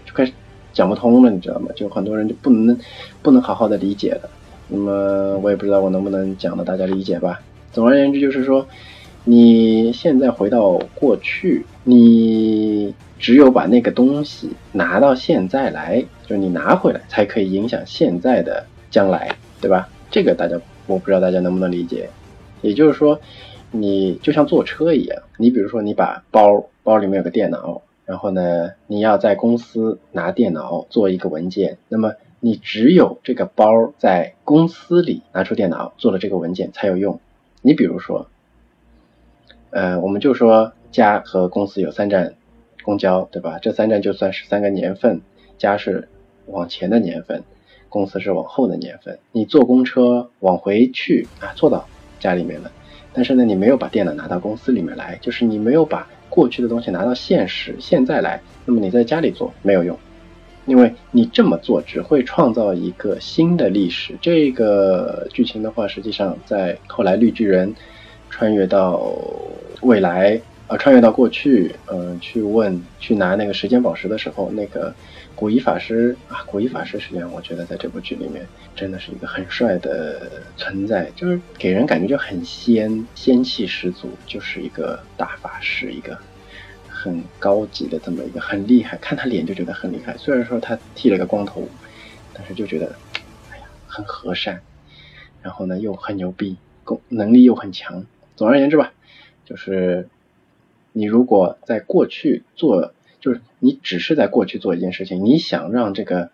就开始讲不通了，你知道吗？就很多人就不能不能好好的理解了。那么我也不知道我能不能讲的大家理解吧。总而言之就是说，你现在回到过去，你只有把那个东西拿到现在来，就是你拿回来才可以影响现在的。将来，对吧？这个大家我不知道大家能不能理解。也就是说，你就像坐车一样，你比如说你把包包里面有个电脑，然后呢，你要在公司拿电脑做一个文件，那么你只有这个包在公司里拿出电脑做了这个文件才有用。你比如说，呃，我们就说家和公司有三站公交，对吧？这三站就算是三个年份，家是往前的年份。公司是往后的年份，你坐公车往回去啊，坐到家里面了，但是呢，你没有把电脑拿到公司里面来，就是你没有把过去的东西拿到现实现在来，那么你在家里做没有用，因为你这么做只会创造一个新的历史。这个剧情的话，实际上在后来绿巨人穿越到未来，啊，穿越到过去，嗯，去问去拿那个时间宝石的时候，那个古一法师啊，古一法师实际上我觉得在这部剧里面真的是一个很帅的存在，就是给人感觉就很仙，仙气十足，就是一个大法师，一个。很高级的这么一个很厉害，看他脸就觉得很厉害。虽然说他剃了个光头，但是就觉得，哎呀，很和善。然后呢，又很牛逼，功能力又很强。总而言之吧，就是你如果在过去做，就是你只是在过去做一件事情，你想让这个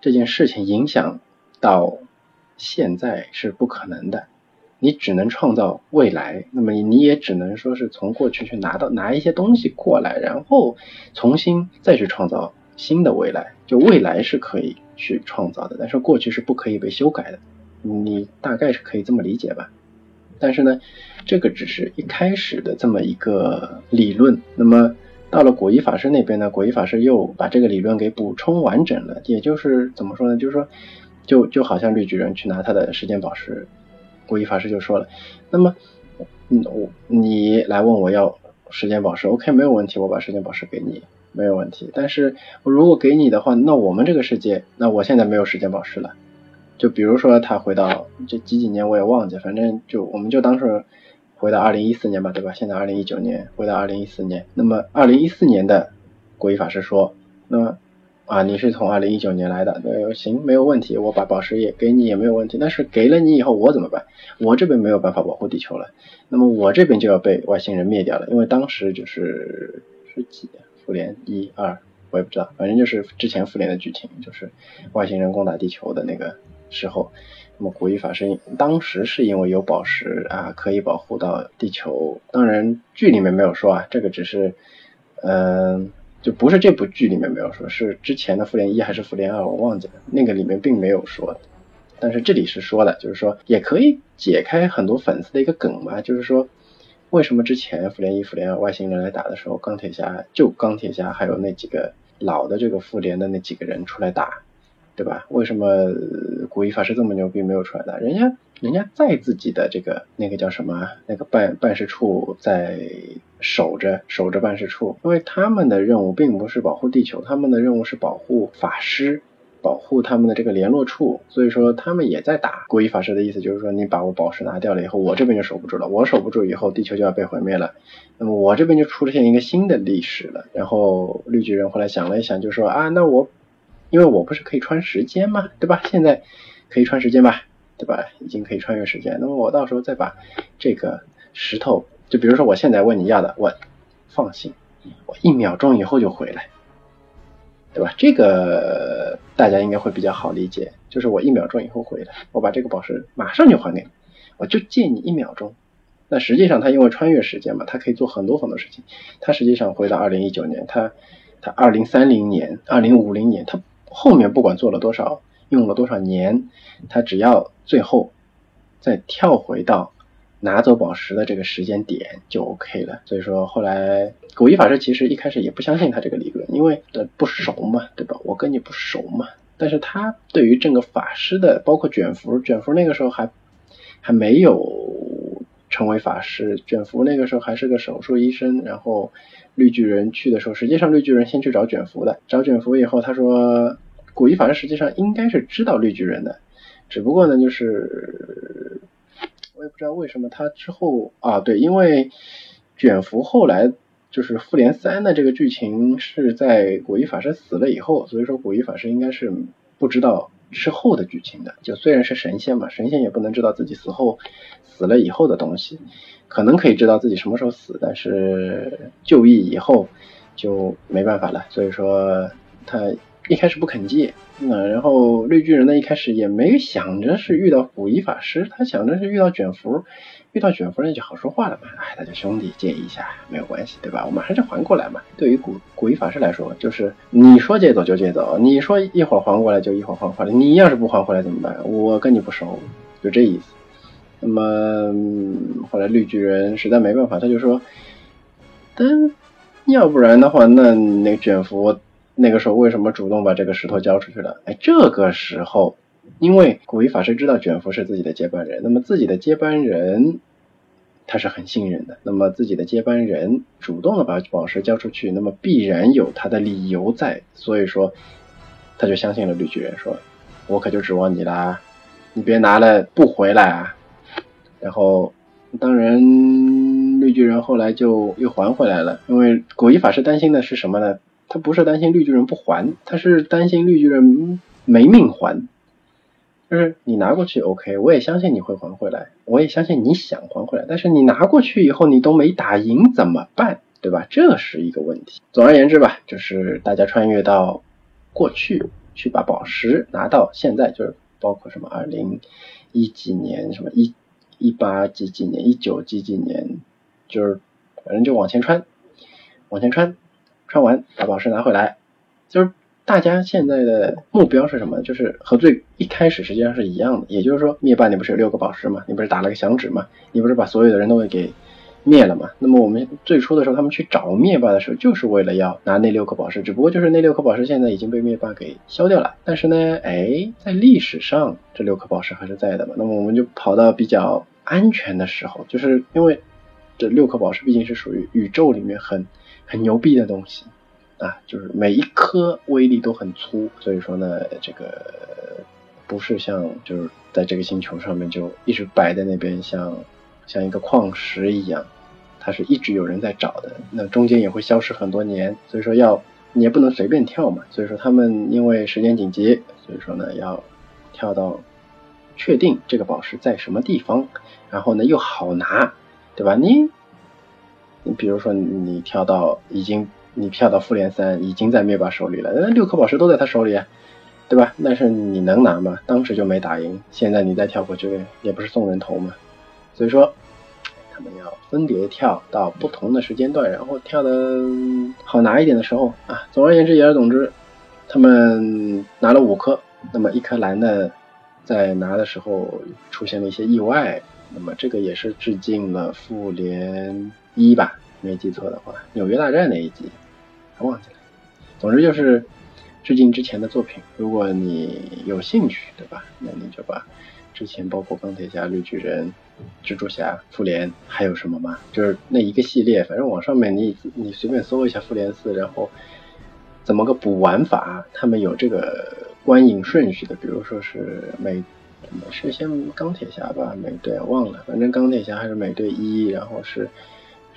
这件事情影响到现在是不可能的。你只能创造未来，那么你也只能说是从过去去拿到拿一些东西过来，然后重新再去创造新的未来。就未来是可以去创造的，但是过去是不可以被修改的。你大概是可以这么理解吧？但是呢，这个只是一开始的这么一个理论。那么到了果一法师那边呢，果一法师又把这个理论给补充完整了。也就是怎么说呢？就是说，就就好像绿巨人去拿他的时间宝石。古一法师就说了，那么，嗯，我你来问我要时间宝石，OK，没有问题，我把时间宝石给你，没有问题。但是我如果给你的话，那我们这个世界，那我现在没有时间宝石了。就比如说他回到这几几年我也忘记，反正就我们就当是回到二零一四年吧，对吧？现在二零一九年，回到二零一四年，那么二零一四年的古一法师说，那么。啊，你是从二零一九年来的，那，行，没有问题，我把宝石也给你也没有问题。但是给了你以后，我怎么办？我这边没有办法保护地球了，那么我这边就要被外星人灭掉了。因为当时就是是几复联一二，我也不知道，反正就是之前复联的剧情，就是外星人攻打地球的那个时候。那么古一法师当时是因为有宝石啊，可以保护到地球。当然剧里面没有说啊，这个只是嗯。就不是这部剧里面没有说，是之前的复联一还是复联二，我忘记了，那个里面并没有说，但是这里是说的，就是说也可以解开很多粉丝的一个梗嘛，就是说为什么之前复联一、复联二外星人来打的时候，钢铁侠就钢铁侠还有那几个老的这个复联的那几个人出来打，对吧？为什么古一法师这么牛逼没有出来打？人家人家在自己的这个那个叫什么那个办办事处在。守着守着办事处，因为他们的任务并不是保护地球，他们的任务是保护法师，保护他们的这个联络处。所以说他们也在打。古一法师的意思就是说，你把我宝石拿掉了以后，我这边就守不住了，我守不住以后，地球就要被毁灭了。那么我这边就出现一个新的历史了。然后绿巨人后来想了一想，就说啊，那我因为我不是可以穿时间吗？对吧？现在可以穿时间吧？对吧？已经可以穿越时间。那么我到时候再把这个石头。就比如说，我现在问你要的，我放心，我一秒钟以后就回来，对吧？这个大家应该会比较好理解，就是我一秒钟以后回来，我把这个宝石马上就还给你，我就借你一秒钟。那实际上他因为穿越时间嘛，他可以做很多很多事情。他实际上回到二零一九年，他他二零三零年、二零五零年，他后面不管做了多少，用了多少年，他只要最后再跳回到。拿走宝石的这个时间点就 OK 了，所以说后来古一法师其实一开始也不相信他这个理论，因为不熟嘛，对吧？我跟你不熟嘛。但是他对于这个法师的，包括卷福，卷福那个时候还还没有成为法师，卷福那个时候还是个手术医生。然后绿巨人去的时候，实际上绿巨人先去找卷福的，找卷福以后，他说古一法师实际上应该是知道绿巨人的，只不过呢就是。我也不知道为什么他之后啊，对，因为卷福后来就是复联三的这个剧情是在古一法师死了以后，所以说古一法师应该是不知道之后的剧情的。就虽然是神仙嘛，神仙也不能知道自己死后死了以后的东西，可能可以知道自己什么时候死，但是就义以后就没办法了。所以说他。一开始不肯借，那然后绿巨人呢？一开始也没想着是遇到古一法师，他想着是遇到卷福，遇到卷福那就好说话了嘛。哎，大家兄弟借一下没有关系，对吧？我马上就还过来嘛。对于古古一法师来说，就是你说借走就借走，你说一会儿还过来就一会儿还回来。你要是不还回来怎么办？我跟你不熟，就这意思。那么后来绿巨人实在没办法，他就说，但要不然的话，那那个卷福。那个时候为什么主动把这个石头交出去了？哎，这个时候，因为古一法师知道卷福是自己的接班人，那么自己的接班人他是很信任的，那么自己的接班人主动的把宝石交出去，那么必然有他的理由在，所以说他就相信了绿巨人，说我可就指望你啦，你别拿了不回来啊。然后当然绿巨人后来就又还回来了，因为古一法师担心的是什么呢？他不是担心绿巨人不还，他是担心绿巨人没命还。就是你拿过去，OK，我也相信你会还回来，我也相信你想还回来。但是你拿过去以后，你都没打赢怎么办？对吧？这是一个问题。总而言之吧，就是大家穿越到过去去把宝石拿到现在，就是包括什么二零一几年，什么一一八几几年，一九几几年，就是反正就往前穿，往前穿。穿完把宝石拿回来，就是大家现在的目标是什么？就是和最一开始实际上是一样的。也就是说，灭霸你不是有六个宝石吗？你不是打了个响指吗？你不是把所有的人都给灭了吗？那么我们最初的时候，他们去找灭霸的时候，就是为了要拿那六颗宝石。只不过就是那六颗宝石现在已经被灭霸给消掉了。但是呢，哎，在历史上这六颗宝石还是在的嘛。那么我们就跑到比较安全的时候，就是因为这六颗宝石毕竟是属于宇宙里面很。很牛逼的东西啊，就是每一颗威力都很粗，所以说呢，这个不是像就是在这个星球上面就一直摆在那边，像像一个矿石一样，它是一直有人在找的，那中间也会消失很多年，所以说要你也不能随便跳嘛，所以说他们因为时间紧急，所以说呢要跳到确定这个宝石在什么地方，然后呢又好拿，对吧？你。你比如说，你跳到已经，你跳到复联三已经在灭霸手里了，那六颗宝石都在他手里，对吧？但是你能拿吗？当时就没打赢，现在你再跳过去，也不是送人头嘛。所以说，他们要分别跳到不同的时间段，然后跳的好拿一点的时候啊。总而言之，言而总之，他们拿了五颗，那么一颗蓝的在拿的时候出现了一些意外，那么这个也是致敬了复联。一吧，没记错的话，纽约大战那一集，还忘记了。总之就是致敬之前的作品。如果你有兴趣，对吧？那你就把之前包括钢铁侠、绿巨人、蜘蛛侠、复联还有什么吗？就是那一个系列，反正网上面你你随便搜一下复联四，然后怎么个补玩法？他们有这个观影顺序的，比如说是美是先钢铁侠吧，美队忘了，反正钢铁侠还是美队一，然后是。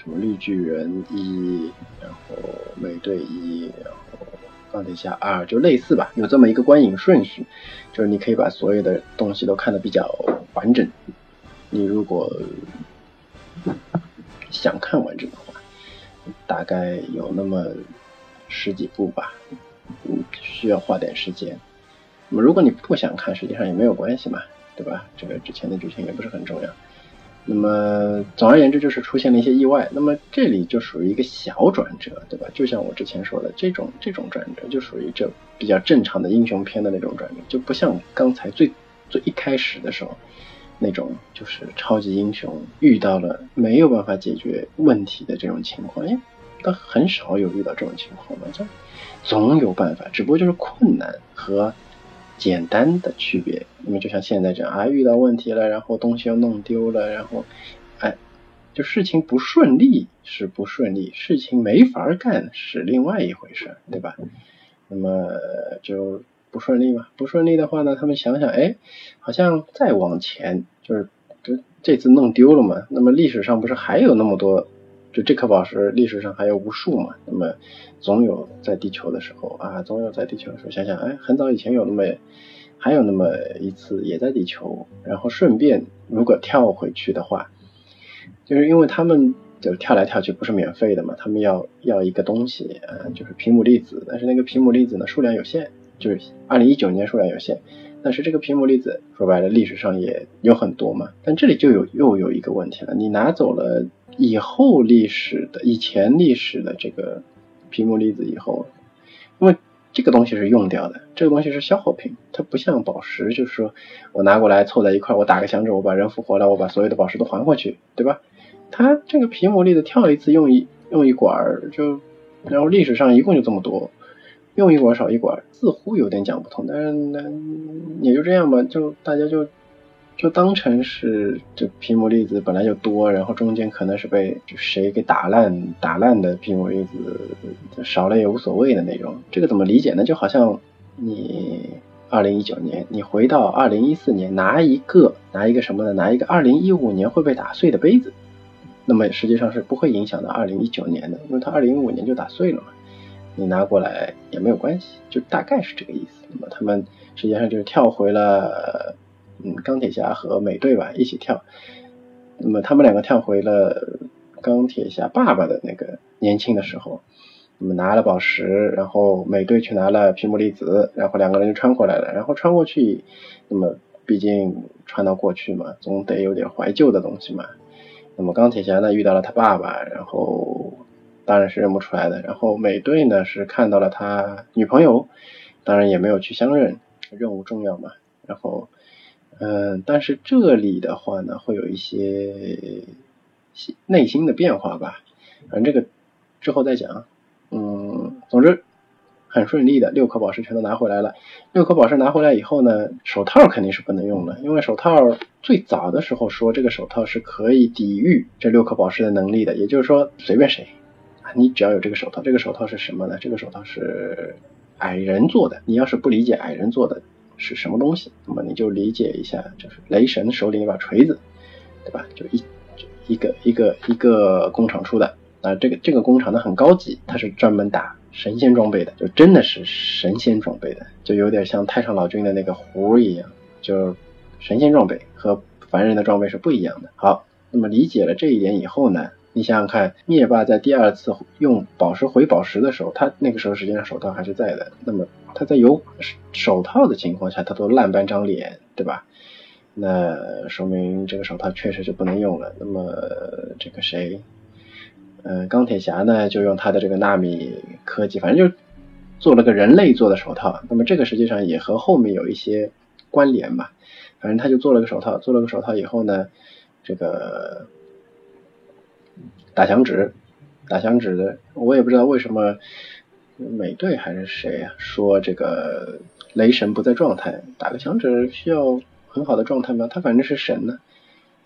什么绿巨人一，然后美队一，然后钢铁侠二，就类似吧，有这么一个观影顺序，就是你可以把所有的东西都看得比较完整。你如果想看完整的话，大概有那么十几部吧，嗯，需要花点时间。那么如果你不想看，实际上也没有关系嘛，对吧？这个之前的剧情也不是很重要。那么，总而言之，就是出现了一些意外。那么这里就属于一个小转折，对吧？就像我之前说的，这种这种转折就属于这比较正常的英雄片的那种转折，就不像刚才最最一开始的时候那种，就是超级英雄遇到了没有办法解决问题的这种情况。哎，他很少有遇到这种情况的，这总有办法，只不过就是困难和。简单的区别，那么就像现在这样啊，遇到问题了，然后东西又弄丢了，然后，哎，就事情不顺利是不顺利，事情没法干是另外一回事，对吧？那么就不顺利嘛，不顺利的话呢，他们想想，哎，好像再往前，就是这这次弄丢了嘛，那么历史上不是还有那么多？就这颗宝石历史上还有无数嘛，那么总有在地球的时候啊，总有在地球的时候，想想哎，很早以前有那么还有那么一次也在地球，然后顺便如果跳回去的话，就是因为他们就跳来跳去不是免费的嘛，他们要要一个东西啊，就是皮姆粒子，但是那个皮姆粒子呢数量有限，就是二零一九年数量有限，但是这个皮姆粒子说白了历史上也有很多嘛，但这里就有又有一个问题了，你拿走了。以后历史的以前历史的这个皮姆粒子以后，因为这个东西是用掉的，这个东西是消耗品，它不像宝石，就是说我拿过来凑在一块，我打个响指，我把人复活了，我把所有的宝石都还回去，对吧？它这个皮姆粒子跳一次用一用一管儿，就然后历史上一共就这么多，用一管少一管，似乎有点讲不通，但是呢，也就这样吧，就大家就就当成是这皮姆粒子本来就多，然后中间可能是被谁给打烂打烂的皮姆粒子少了也无所谓的那种。这个怎么理解呢？就好像你二零一九年你回到二零一四年拿一个拿一个什么呢？拿一个二零一五年会被打碎的杯子，那么实际上是不会影响到二零一九年的，因为它二零一五年就打碎了嘛。你拿过来也没有关系，就大概是这个意思。那么他们实际上就是跳回了，嗯，钢铁侠和美队吧，一起跳。那么他们两个跳回了钢铁侠爸爸的那个年轻的时候，那么拿了宝石，然后美队去拿了皮姆粒子，然后两个人就穿过来了。然后穿过去，那么毕竟穿到过去嘛，总得有点怀旧的东西嘛。那么钢铁侠呢遇到了他爸爸，然后。当然是认不出来的。然后美队呢是看到了他女朋友，当然也没有去相认，任务重要嘛。然后，嗯，但是这里的话呢会有一些内心的变化吧。反正这个之后再讲。嗯，总之很顺利的，六颗宝石全都拿回来了。六颗宝石拿回来以后呢，手套肯定是不能用了，因为手套最早的时候说这个手套是可以抵御这六颗宝石的能力的，也就是说随便谁。你只要有这个手套，这个手套是什么呢？这个手套是矮人做的。你要是不理解矮人做的是什么东西，那么你就理解一下，就是雷神手里那把锤子，对吧？就一一个一个一个工厂出的啊，这个这个工厂呢很高级，它是专门打神仙装备的，就真的是神仙装备的，就有点像太上老君的那个壶一样，就神仙装备和凡人的装备是不一样的。好，那么理解了这一点以后呢？你想想看，灭霸在第二次用宝石回宝石的时候，他那个时候实际上手套还是在的。那么他在有手套的情况下，他都烂半张脸，对吧？那说明这个手套确实就不能用了。那么这个谁，嗯，钢铁侠呢，就用他的这个纳米科技，反正就做了个人类做的手套。那么这个实际上也和后面有一些关联吧。反正他就做了个手套，做了个手套以后呢，这个。打响指，打响指的，我也不知道为什么美队还是谁啊，说这个雷神不在状态，打个响指需要很好的状态吗？他反正是神呢，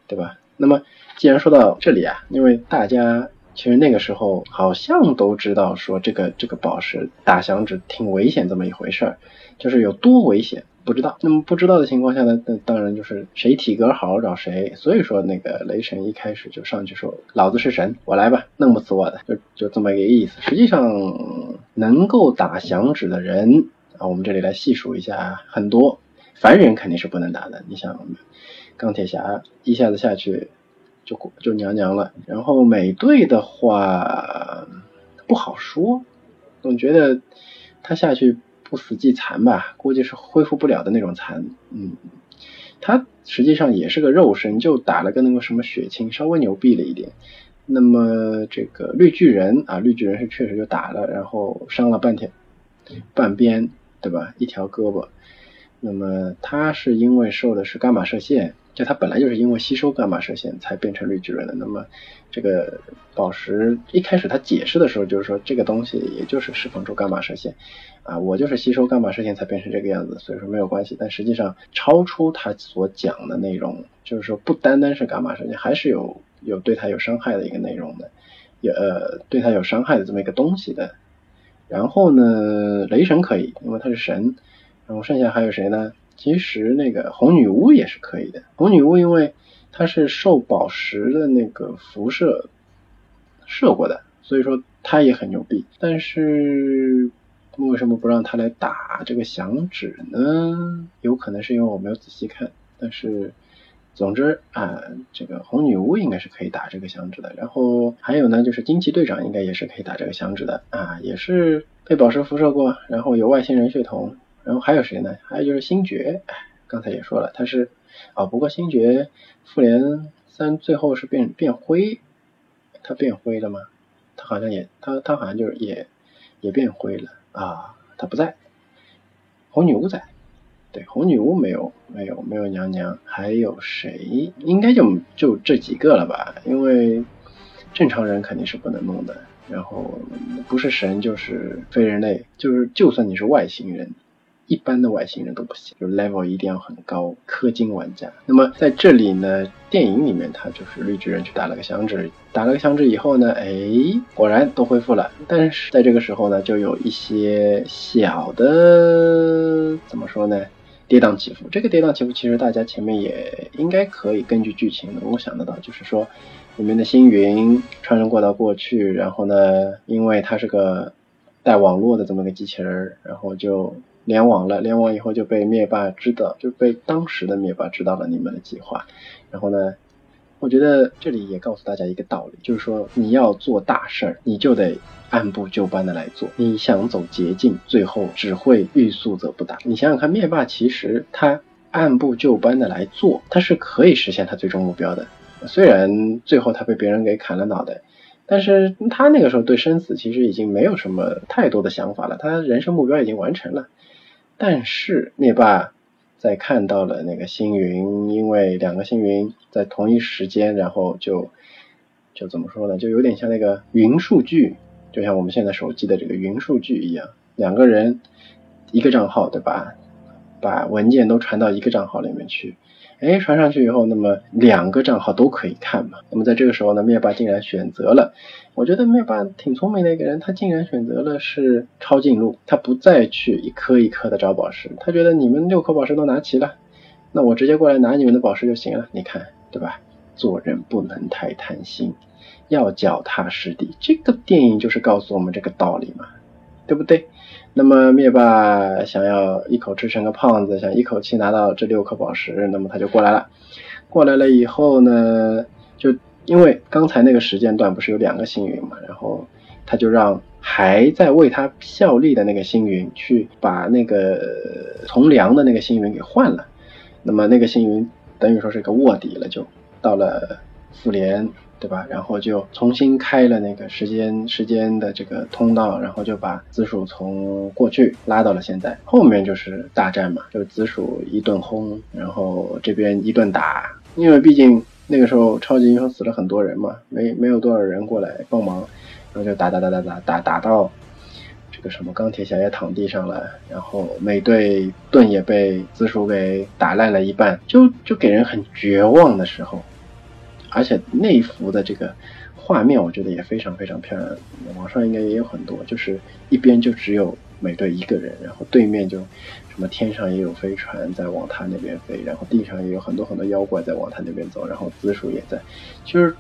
对吧？那么既然说到这里啊，因为大家其实那个时候好像都知道说这个这个宝石打响指挺危险这么一回事儿，就是有多危险。不知道，那么不知道的情况下呢？那当然就是谁体格好找谁。所以说那个雷神一开始就上去说：“老子是神，我来吧，弄不死我的。”就就这么一个意思。实际上能够打响指的人啊，我们这里来细数一下，很多凡人肯定是不能打的。你想，钢铁侠一下子下去就就娘娘了。然后美队的话不好说，总觉得他下去。不死即残吧，估计是恢复不了的那种残。嗯，他实际上也是个肉身，就打了个那个什么血清，稍微牛逼了一点。那么这个绿巨人啊，绿巨人是确实就打了，然后伤了半天半边，对吧？一条胳膊。那么他是因为受的是伽马射线。就它本来就是因为吸收伽马射线才变成绿巨人的。那么这个宝石一开始它解释的时候就是说这个东西也就是释放出伽马射线啊，我就是吸收伽马射线才变成这个样子，所以说没有关系。但实际上超出他所讲的内容，就是说不单单是伽马射线，还是有有对他有伤害的一个内容的，有呃对他有伤害的这么一个东西的。然后呢，雷神可以，因为他是神。然后剩下还有谁呢？其实那个红女巫也是可以的，红女巫因为她是受宝石的那个辐射射过的，所以说她也很牛逼。但是为什么不让她来打这个响指呢？有可能是因为我没有仔细看。但是总之啊，这个红女巫应该是可以打这个响指的。然后还有呢，就是惊奇队长应该也是可以打这个响指的啊，也是被宝石辐射过，然后有外星人血统。然后还有谁呢？还有就是星爵，刚才也说了，他是啊，不过星爵复联三最后是变变灰，他变灰了吗？他好像也他他好像就是也也变灰了啊，他不在，红女巫在，对，红女巫没有没有没有娘娘，还有谁？应该就就这几个了吧？因为正常人肯定是不能弄的。然后不是神就是非人类，就是就算你是外星人。一般的外星人都不行，就 level 一定要很高，氪金玩家。那么在这里呢，电影里面他就是绿巨人去打了个响指，打了个响指以后呢，哎，果然都恢复了。但是在这个时候呢，就有一些小的怎么说呢，跌宕起伏。这个跌宕起伏其实大家前面也应该可以根据剧情能够想得到，就是说里面的星云穿越过到过去，然后呢，因为它是个带网络的这么个机器人，然后就。联网了，联网以后就被灭霸知道，就被当时的灭霸知道了你们的计划。然后呢，我觉得这里也告诉大家一个道理，就是说你要做大事儿，你就得按部就班的来做。你想走捷径，最后只会欲速则不达。你想想看，灭霸其实他按部就班的来做，他是可以实现他最终目标的。虽然最后他被别人给砍了脑袋。但是他那个时候对生死其实已经没有什么太多的想法了，他人生目标已经完成了。但是灭霸在看到了那个星云，因为两个星云在同一时间，然后就就怎么说呢？就有点像那个云数据，就像我们现在手机的这个云数据一样，两个人一个账号对吧？把文件都传到一个账号里面去。哎，传上去以后，那么两个账号都可以看嘛。那么在这个时候呢，灭霸竟然选择了，我觉得灭霸挺聪明的一个人，他竟然选择了是抄近路，他不再去一颗一颗的找宝石，他觉得你们六颗宝石都拿齐了，那我直接过来拿你们的宝石就行了。你看，对吧？做人不能太贪心，要脚踏实地。这个电影就是告诉我们这个道理嘛，对不对？那么灭霸想要一口吃成个胖子，想一口气拿到这六颗宝石，那么他就过来了。过来了以后呢，就因为刚才那个时间段不是有两个星云嘛，然后他就让还在为他效力的那个星云去把那个从良的那个星云给换了。那么那个星云等于说是个卧底了，就到了复联。对吧？然后就重新开了那个时间时间的这个通道，然后就把紫薯从过去拉到了现在。后面就是大战嘛，就紫薯一顿轰，然后这边一顿打。因为毕竟那个时候超级英雄死了很多人嘛，没没有多少人过来帮忙，然后就打打打打打打打到这个什么钢铁侠也躺地上了，然后美队盾也被紫薯给打烂了一半，就就给人很绝望的时候。而且那幅的这个画面，我觉得也非常非常漂亮。网上应该也有很多，就是一边就只有美队一个人，然后对面就什么天上也有飞船在往他那边飞，然后地上也有很多很多妖怪在往他那边走，然后紫薯也在，就是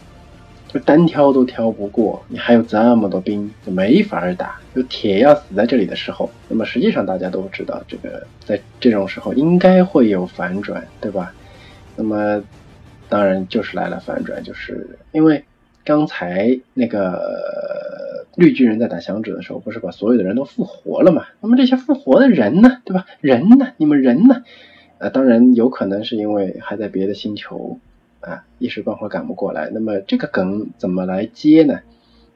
就单挑都挑不过，你还有这么多兵，就没法打，就铁要死在这里的时候。那么实际上大家都知道，这个在这种时候应该会有反转，对吧？那么。当然就是来了反转，就是因为刚才那个绿巨人在打响指的时候，不是把所有的人都复活了嘛？那么这些复活的人呢，对吧？人呢？你们人呢？呃，当然有可能是因为还在别的星球啊，一时半会赶不过来。那么这个梗怎么来接呢？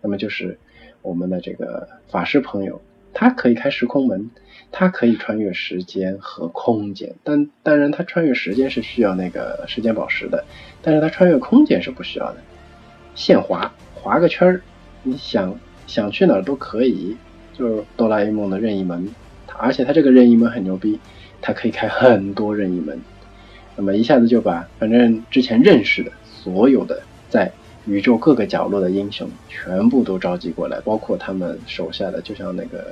那么就是我们的这个法师朋友，他可以开时空门。它可以穿越时间和空间，但当然，它穿越时间是需要那个时间宝石的，但是它穿越空间是不需要的。线滑，滑个圈儿，你想想去哪儿都可以，就是哆啦 A 梦的任意门。而且它这个任意门很牛逼，它可以开很多任意门，那么一下子就把反正之前认识的所有的在宇宙各个角落的英雄全部都召集过来，包括他们手下的，就像那个。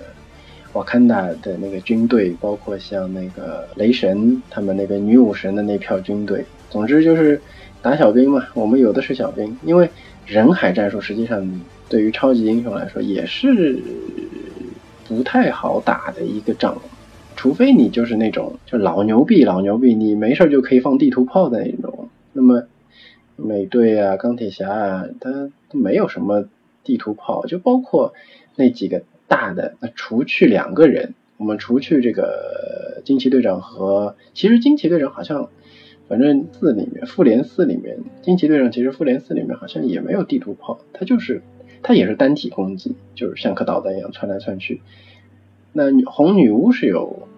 瓦坎达的那个军队，包括像那个雷神他们那个女武神的那票军队，总之就是打小兵嘛。我们有的是小兵，因为人海战术实际上对于超级英雄来说也是不太好打的一个仗，除非你就是那种就老牛逼老牛逼，你没事就可以放地图炮的那种。那么美队啊、钢铁侠啊，他没有什么地图炮，就包括那几个。大的那除去两个人，我们除去这个惊奇队长和，其实惊奇队长好像，反正四里面复联四里面，惊奇队长其实复联四里面好像也没有地图炮，他就是他也是单体攻击，就是像颗导弹一样窜来窜去。那红女巫是有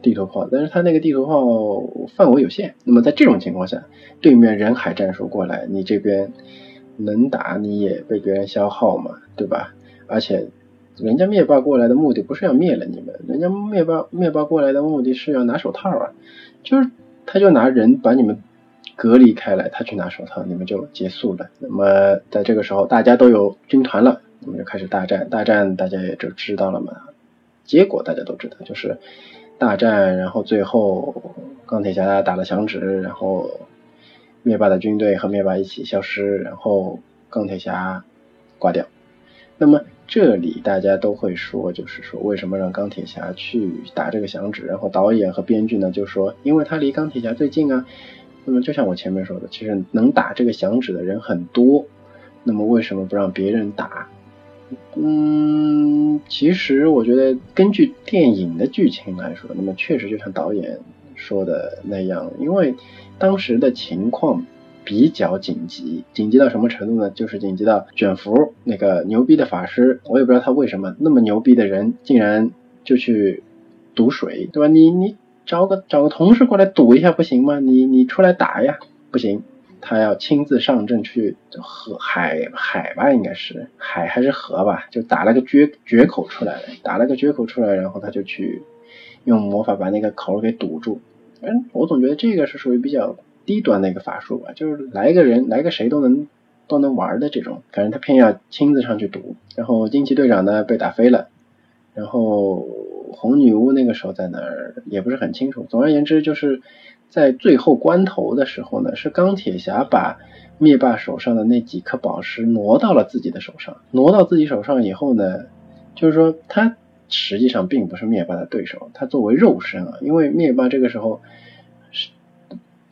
地图炮，但是他那个地图炮范围有限。那么在这种情况下，对面人海战术过来，你这边能打你也被别人消耗嘛，对吧？而且人家灭霸过来的目的不是要灭了你们，人家灭霸灭霸过来的目的是要拿手套啊，就是他就拿人把你们隔离开来，他去拿手套，你们就结束了。那么在这个时候，大家都有军团了，我们就开始大战。大战大家也就知道了嘛，结果大家都知道，就是大战，然后最后钢铁侠打了响指，然后。灭霸的军队和灭霸一起消失，然后钢铁侠挂掉。那么这里大家都会说，就是说为什么让钢铁侠去打这个响指？然后导演和编剧呢就说，因为他离钢铁侠最近啊。那么就像我前面说的，其实能打这个响指的人很多，那么为什么不让别人打？嗯，其实我觉得根据电影的剧情来说，那么确实就像导演说的那样，因为。当时的情况比较紧急，紧急到什么程度呢？就是紧急到卷福那个牛逼的法师，我也不知道他为什么那么牛逼的人，竟然就去赌水，对吧？你你找个找个同事过来赌一下不行吗？你你出来打呀，不行，他要亲自上阵去河海海吧，应该是海还是河吧？就打了个决决口出来了，打了个决口出来，然后他就去用魔法把那个口给堵住。嗯，我总觉得这个是属于比较低端的一个法术吧，就是来个人来个谁都能都能玩的这种，反正他偏要亲自上去赌。然后惊奇队长呢被打飞了，然后红女巫那个时候在哪儿也不是很清楚。总而言之，就是在最后关头的时候呢，是钢铁侠把灭霸手上的那几颗宝石挪到了自己的手上，挪到自己手上以后呢，就是说他。实际上并不是灭霸的对手，他作为肉身啊，因为灭霸这个时候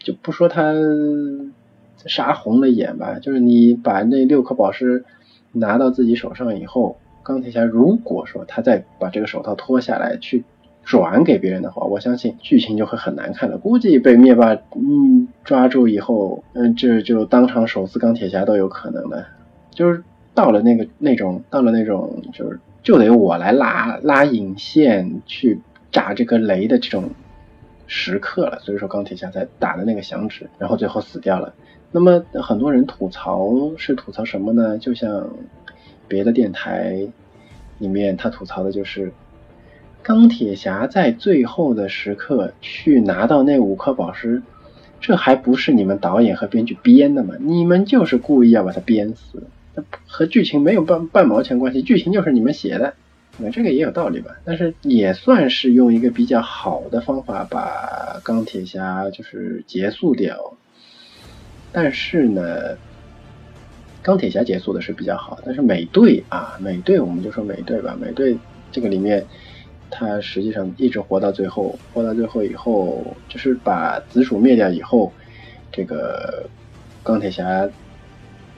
就不说他杀红了眼吧，就是你把那六颗宝石拿到自己手上以后，钢铁侠如果说他再把这个手套脱下来去转给别人的话，我相信剧情就会很难看了，估计被灭霸嗯抓住以后，嗯这就当场手撕钢铁侠都有可能的，就是到了那个那种到了那种就是。就得我来拉拉引线去炸这个雷的这种时刻了，所以说钢铁侠才打的那个响指，然后最后死掉了。那么很多人吐槽是吐槽什么呢？就像别的电台里面他吐槽的就是钢铁侠在最后的时刻去拿到那五颗宝石，这还不是你们导演和编剧编的吗？你们就是故意要把他编死。和剧情没有半半毛钱关系，剧情就是你们写的，那这个也有道理吧？但是也算是用一个比较好的方法把钢铁侠就是结束掉。但是呢，钢铁侠结束的是比较好，但是美队啊，美队我们就说美队吧，美队这个里面，他实际上一直活到最后，活到最后以后，就是把紫薯灭掉以后，这个钢铁侠。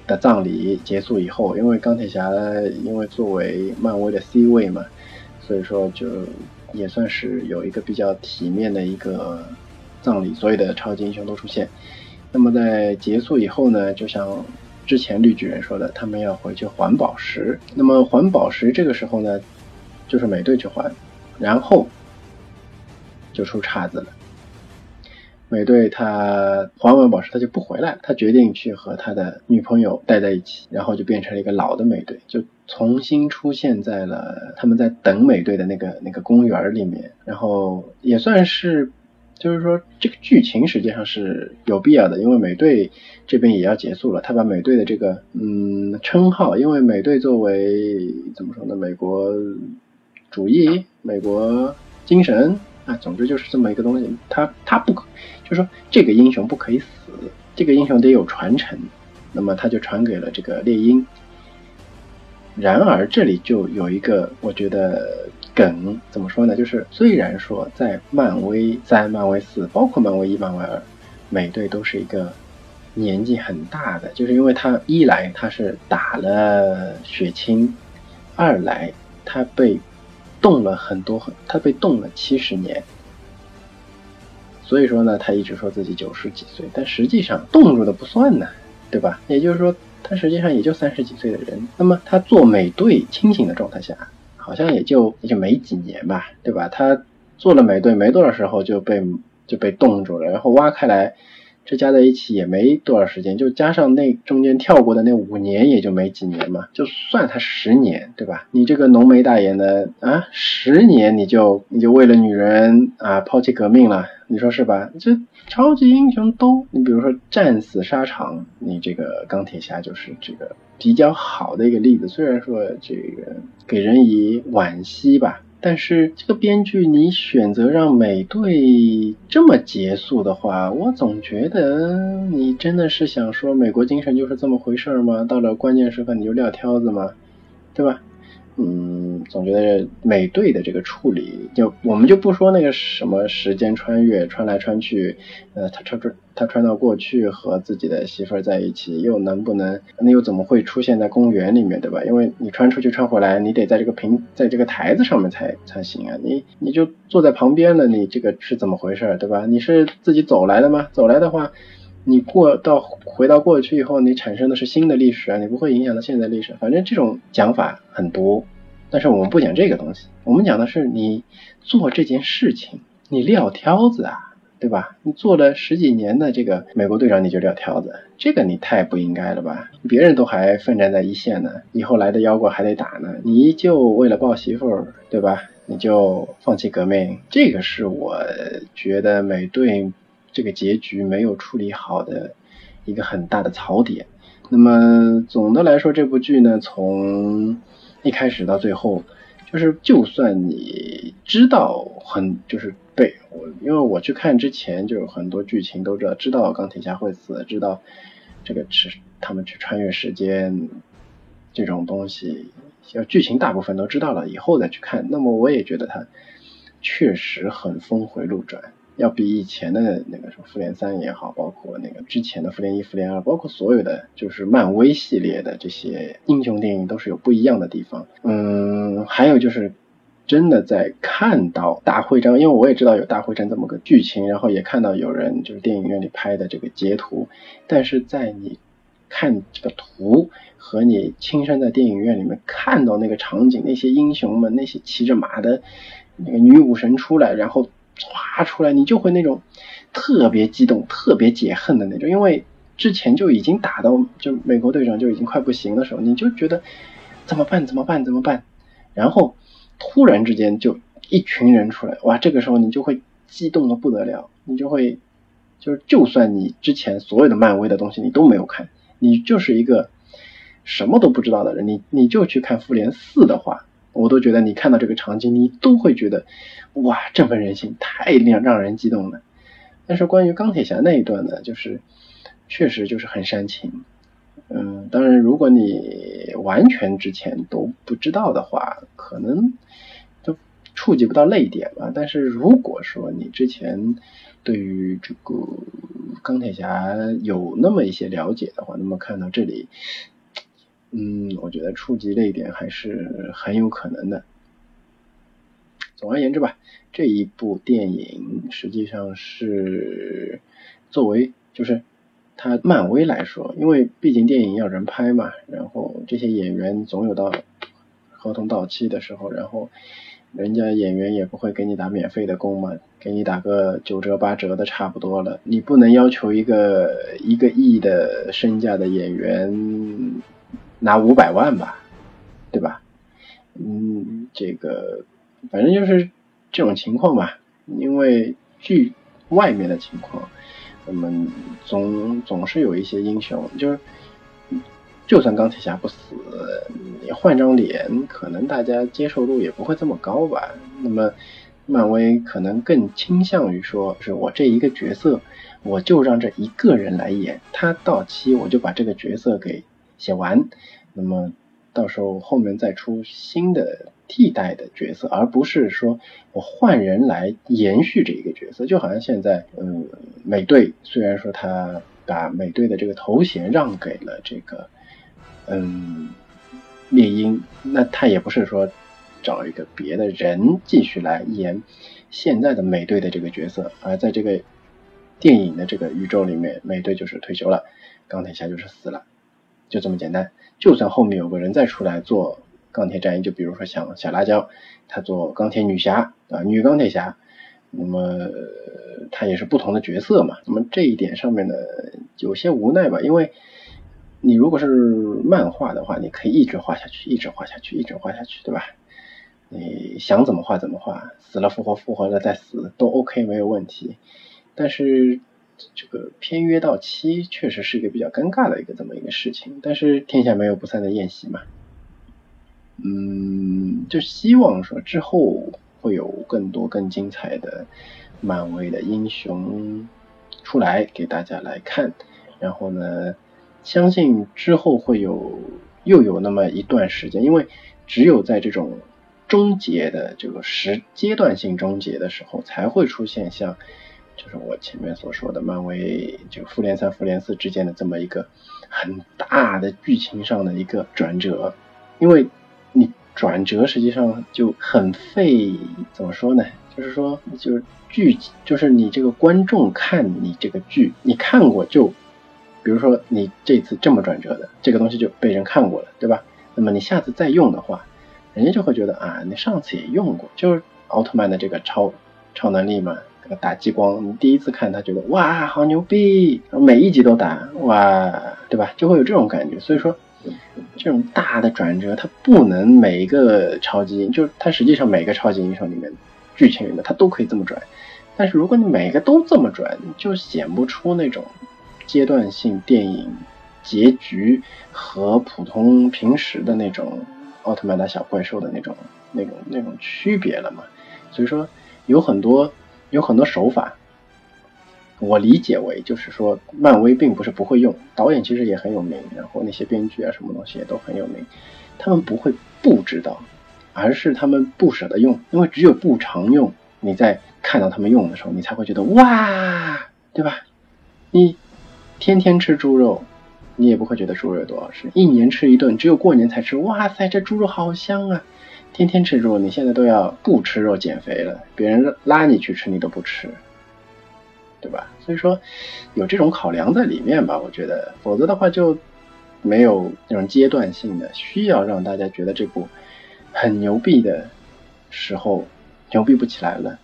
的葬礼结束以后，因为钢铁侠因为作为漫威的 C 位嘛，所以说就也算是有一个比较体面的一个葬礼，所有的超级英雄都出现。那么在结束以后呢，就像之前绿巨人说的，他们要回去还宝石。那么还宝石这个时候呢，就是美队去还，然后就出岔子了。美队他还完宝石，他就不回来了。他决定去和他的女朋友待在一起，然后就变成了一个老的美队，就重新出现在了他们在等美队的那个那个公园里面。然后也算是，就是说这个剧情实际上是有必要的，因为美队这边也要结束了。他把美队的这个嗯称号，因为美队作为怎么说呢，美国主义、美国精神。啊，总之就是这么一个东西，他他不可，就是说这个英雄不可以死，这个英雄得有传承，那么他就传给了这个猎鹰。然而这里就有一个我觉得梗，怎么说呢？就是虽然说在漫威三、漫威四，包括漫威一、漫威二，美队都是一个年纪很大的，就是因为他一来他是打了血清，二来他被。冻了很多，他被冻了七十年，所以说呢，他一直说自己九十几岁，但实际上冻住的不算呢，对吧？也就是说，他实际上也就三十几岁的人。那么他做美队清醒的状态下，好像也就也就没几年吧，对吧？他做了美队没多少时候就被就被冻住了，然后挖开来，这加在一起也没多少时间，就加上那中间跳过的那五年，也就没几年嘛。就算他十年，对吧？你这个浓眉大眼的啊，十年你就你就为了女人啊抛弃革命了，你说是吧？这超级英雄都，你比如说战死沙场，你这个钢铁侠就是这个比较好的一个例子。虽然说这个给人以惋惜吧。但是这个编剧，你选择让美队这么结束的话，我总觉得你真的是想说美国精神就是这么回事吗？到了关键时刻你就撂挑子吗？对吧？嗯，总觉得美队的这个处理，就我们就不说那个什么时间穿越穿来穿去，呃，他穿穿他穿到过去和自己的媳妇儿在一起，又能不能，那又怎么会出现在公园里面，对吧？因为你穿出去穿回来，你得在这个平在这个台子上面才才行啊，你你就坐在旁边了，你这个是怎么回事，对吧？你是自己走来的吗？走来的话，你过到回到过去以后，你产生的是新的历史啊，你不会影响到现在历史，反正这种讲法很多。但是我们不讲这个东西，我们讲的是你做这件事情，你撂挑子啊，对吧？你做了十几年的这个美国队长，你就撂挑子，这个你太不应该了吧？别人都还奋战在一线呢，以后来的妖怪还得打呢，你就为了抱媳妇儿，对吧？你就放弃革命，这个是我觉得美队这个结局没有处理好的一个很大的槽点。那么总的来说，这部剧呢，从一开始到最后，就是就算你知道很就是被我，因为我去看之前就有很多剧情都知道，知道钢铁侠会死，知道这个是他们去穿越时间这种东西，就剧情大部分都知道了以后再去看，那么我也觉得它确实很峰回路转。要比以前的那个什么复联三也好，包括那个之前的复联一、复联二，包括所有的就是漫威系列的这些英雄电影都是有不一样的地方。嗯，还有就是真的在看到大会战，因为我也知道有大会战这么个剧情，然后也看到有人就是电影院里拍的这个截图，但是在你看这个图和你亲身在电影院里面看到那个场景，那些英雄们，那些骑着马的那个女武神出来，然后。唰出来，你就会那种特别激动、特别解恨的那种，因为之前就已经打到就美国队长就已经快不行的时候，你就觉得怎么办？怎么办？怎么办？然后突然之间就一群人出来，哇！这个时候你就会激动的不得了，你就会就是就算你之前所有的漫威的东西你都没有看，你就是一个什么都不知道的人，你你就去看复联四的话。我都觉得你看到这个场景，你都会觉得哇，振奋人心，太令让人激动了。但是关于钢铁侠那一段呢，就是确实就是很煽情。嗯，当然，如果你完全之前都不知道的话，可能都触及不到泪点吧。但是如果说你之前对于这个钢铁侠有那么一些了解的话，那么看到这里。嗯，我觉得触及这一点还是很有可能的。总而言之吧，这一部电影实际上是作为就是它漫威来说，因为毕竟电影要人拍嘛，然后这些演员总有到合同到期的时候，然后人家演员也不会给你打免费的工嘛，给你打个九折八折的差不多了。你不能要求一个一个亿的身价的演员。拿五百万吧，对吧？嗯，这个反正就是这种情况吧。因为剧外面的情况，我们总总是有一些英雄，就是就算钢铁侠不死，你换张脸，可能大家接受度也不会这么高吧。那么漫威可能更倾向于说，是我这一个角色，我就让这一个人来演，他到期我就把这个角色给。写完，那么到时候后面再出新的替代的角色，而不是说我换人来延续这一个角色，就好像现在，嗯，美队虽然说他把美队的这个头衔让给了这个，嗯，猎鹰，那他也不是说找一个别的人继续来演现在的美队的这个角色，而在这个电影的这个宇宙里面，美队就是退休了，钢铁侠就是死了。就这么简单，就算后面有个人再出来做钢铁战衣，就比如说像小辣椒，她做钢铁女侠啊，女钢铁侠，那么她也是不同的角色嘛。那么这一点上面呢，有些无奈吧，因为你如果是漫画的话，你可以一直画下去，一直画下去，一直画下去，对吧？你想怎么画怎么画，死了复活，复活了再死都 OK 没有问题。但是这个片约到期确实是一个比较尴尬的一个这么一个事情。但是天下没有不散的宴席嘛，嗯，就希望说之后会有更多更精彩的漫威的英雄出来给大家来看。然后呢，相信之后会有又有那么一段时间，因为只有在这种。终结的这个时阶段性终结的时候，才会出现像就是我前面所说的漫威就复联三、复联四之间的这么一个很大的剧情上的一个转折，因为你转折实际上就很费，怎么说呢？就是说，就是剧，就是你这个观众看你这个剧，你看过就，比如说你这次这么转折的这个东西就被人看过了，对吧？那么你下次再用的话。人家就会觉得啊，你上次也用过，就是奥特曼的这个超超能力嘛，打激光，你第一次看他觉得哇，好牛逼，每一集都打哇，对吧？就会有这种感觉。所以说，这种大的转折，它不能每一个超级，就是它实际上每个超级英雄里面剧情里面它都可以这么转，但是如果你每个都这么转，就显不出那种阶段性电影结局和普通平时的那种。奥特曼打小怪兽的那种、那种、那种区别了嘛？所以说有很多、有很多手法，我理解为就是说，漫威并不是不会用，导演其实也很有名，然后那些编剧啊什么东西也都很有名，他们不会不知道，而是他们不舍得用，因为只有不常用，你在看到他们用的时候，你才会觉得哇，对吧？你天天吃猪肉。你也不会觉得猪肉有多好吃，一年吃一顿，只有过年才吃。哇塞，这猪肉好香啊！天天吃肉，你现在都要不吃肉减肥了，别人拉你去吃你都不吃，对吧？所以说有这种考量在里面吧，我觉得，否则的话就没有那种阶段性的需要让大家觉得这部很牛逼的时候牛逼不起来了。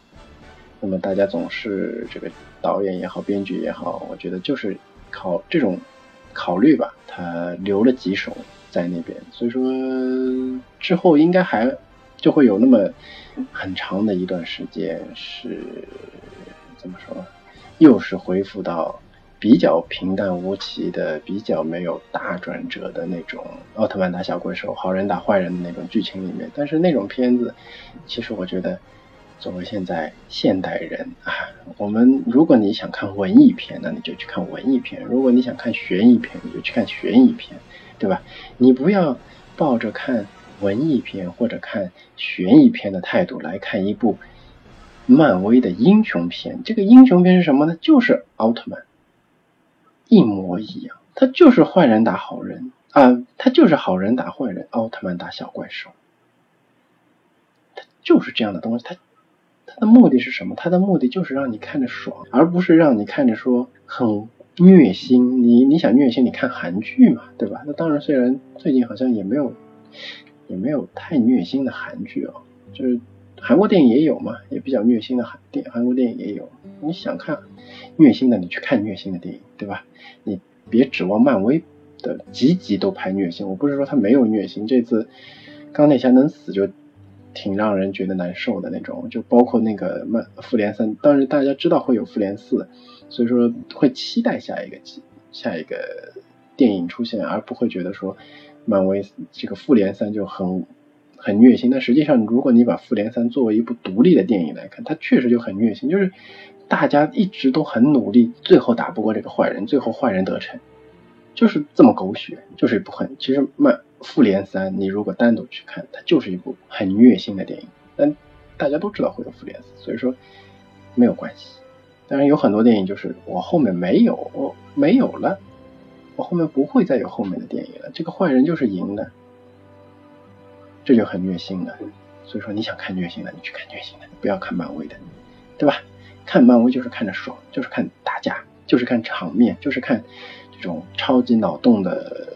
那么大家总是这个导演也好，编剧也好，我觉得就是考这种。考虑吧，他留了几手在那边，所以说之后应该还就会有那么很长的一段时间是怎么说，又是恢复到比较平淡无奇的、比较没有大转折的那种奥特曼打小怪兽、好人打坏人的那种剧情里面。但是那种片子，其实我觉得。作为现在现代人啊，我们如果你想看文艺片，那你就去看文艺片；如果你想看悬疑片，你就去看悬疑片，对吧？你不要抱着看文艺片或者看悬疑片的态度来看一部漫威的英雄片。这个英雄片是什么呢？就是奥特曼，一模一样，他就是坏人打好人啊，他就是好人打坏人，奥特曼打小怪兽，他就是这样的东西，他。它的目的是什么？它的目的就是让你看着爽，而不是让你看着说很虐心。你你想虐心，你看韩剧嘛，对吧？那当然，虽然最近好像也没有也没有太虐心的韩剧哦，就是韩国电影也有嘛，也比较虐心的韩电韩国电影也有。你想看虐心的，你去看虐心的电影，对吧？你别指望漫威的集集都拍虐心。我不是说他没有虐心，这次钢铁侠能死就。挺让人觉得难受的那种，就包括那个漫复联三，当然大家知道会有复联四，所以说会期待下一个下一个电影出现，而不会觉得说漫威这个复联三就很很虐心。但实际上，如果你把复联三作为一部独立的电影来看，它确实就很虐心，就是大家一直都很努力，最后打不过这个坏人，最后坏人得逞，就是这么狗血，就是一部很其实漫。复联三，你如果单独去看，它就是一部很虐心的电影。但大家都知道会有复联四，所以说没有关系。当然有很多电影就是我后面没有，我没有了，我后面不会再有后面的电影了。这个坏人就是赢的，这就很虐心了。所以说你想看虐心的，你去看虐心的，不要看漫威的，对吧？看漫威就是看着爽，就是看打架，就是看场面，就是看这种超级脑洞的。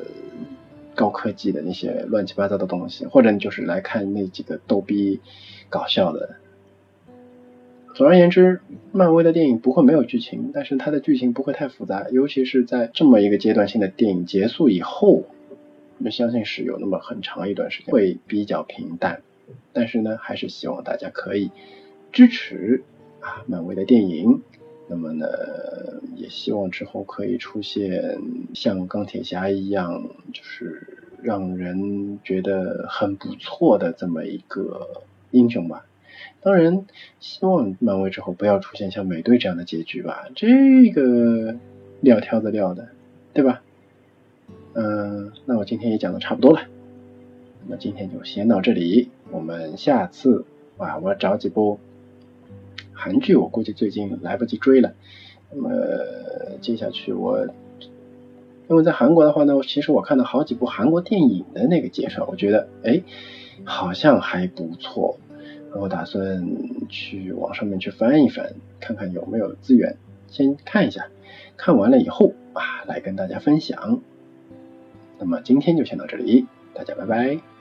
高科技的那些乱七八糟的东西，或者你就是来看那几个逗逼搞笑的，总而言之，漫威的电影不会没有剧情，但是它的剧情不会太复杂，尤其是在这么一个阶段性的电影结束以后，我相信是有那么很长一段时间会比较平淡。但是呢，还是希望大家可以支持啊漫威的电影。那么呢，也希望之后可以出现像钢铁侠一样，就是让人觉得很不错的这么一个英雄吧。当然，希望漫威之后不要出现像美队这样的结局吧。这个撂挑子撂的，对吧？嗯，那我今天也讲的差不多了，那么今天就先到这里，我们下次啊，我找几部。韩剧我估计最近来不及追了，那么接下去我，因为在韩国的话呢，其实我看到好几部韩国电影的那个介绍，我觉得哎，好像还不错，我打算去网上面去翻一翻，看看有没有资源，先看一下，看完了以后啊，来跟大家分享。那么今天就先到这里，大家拜拜。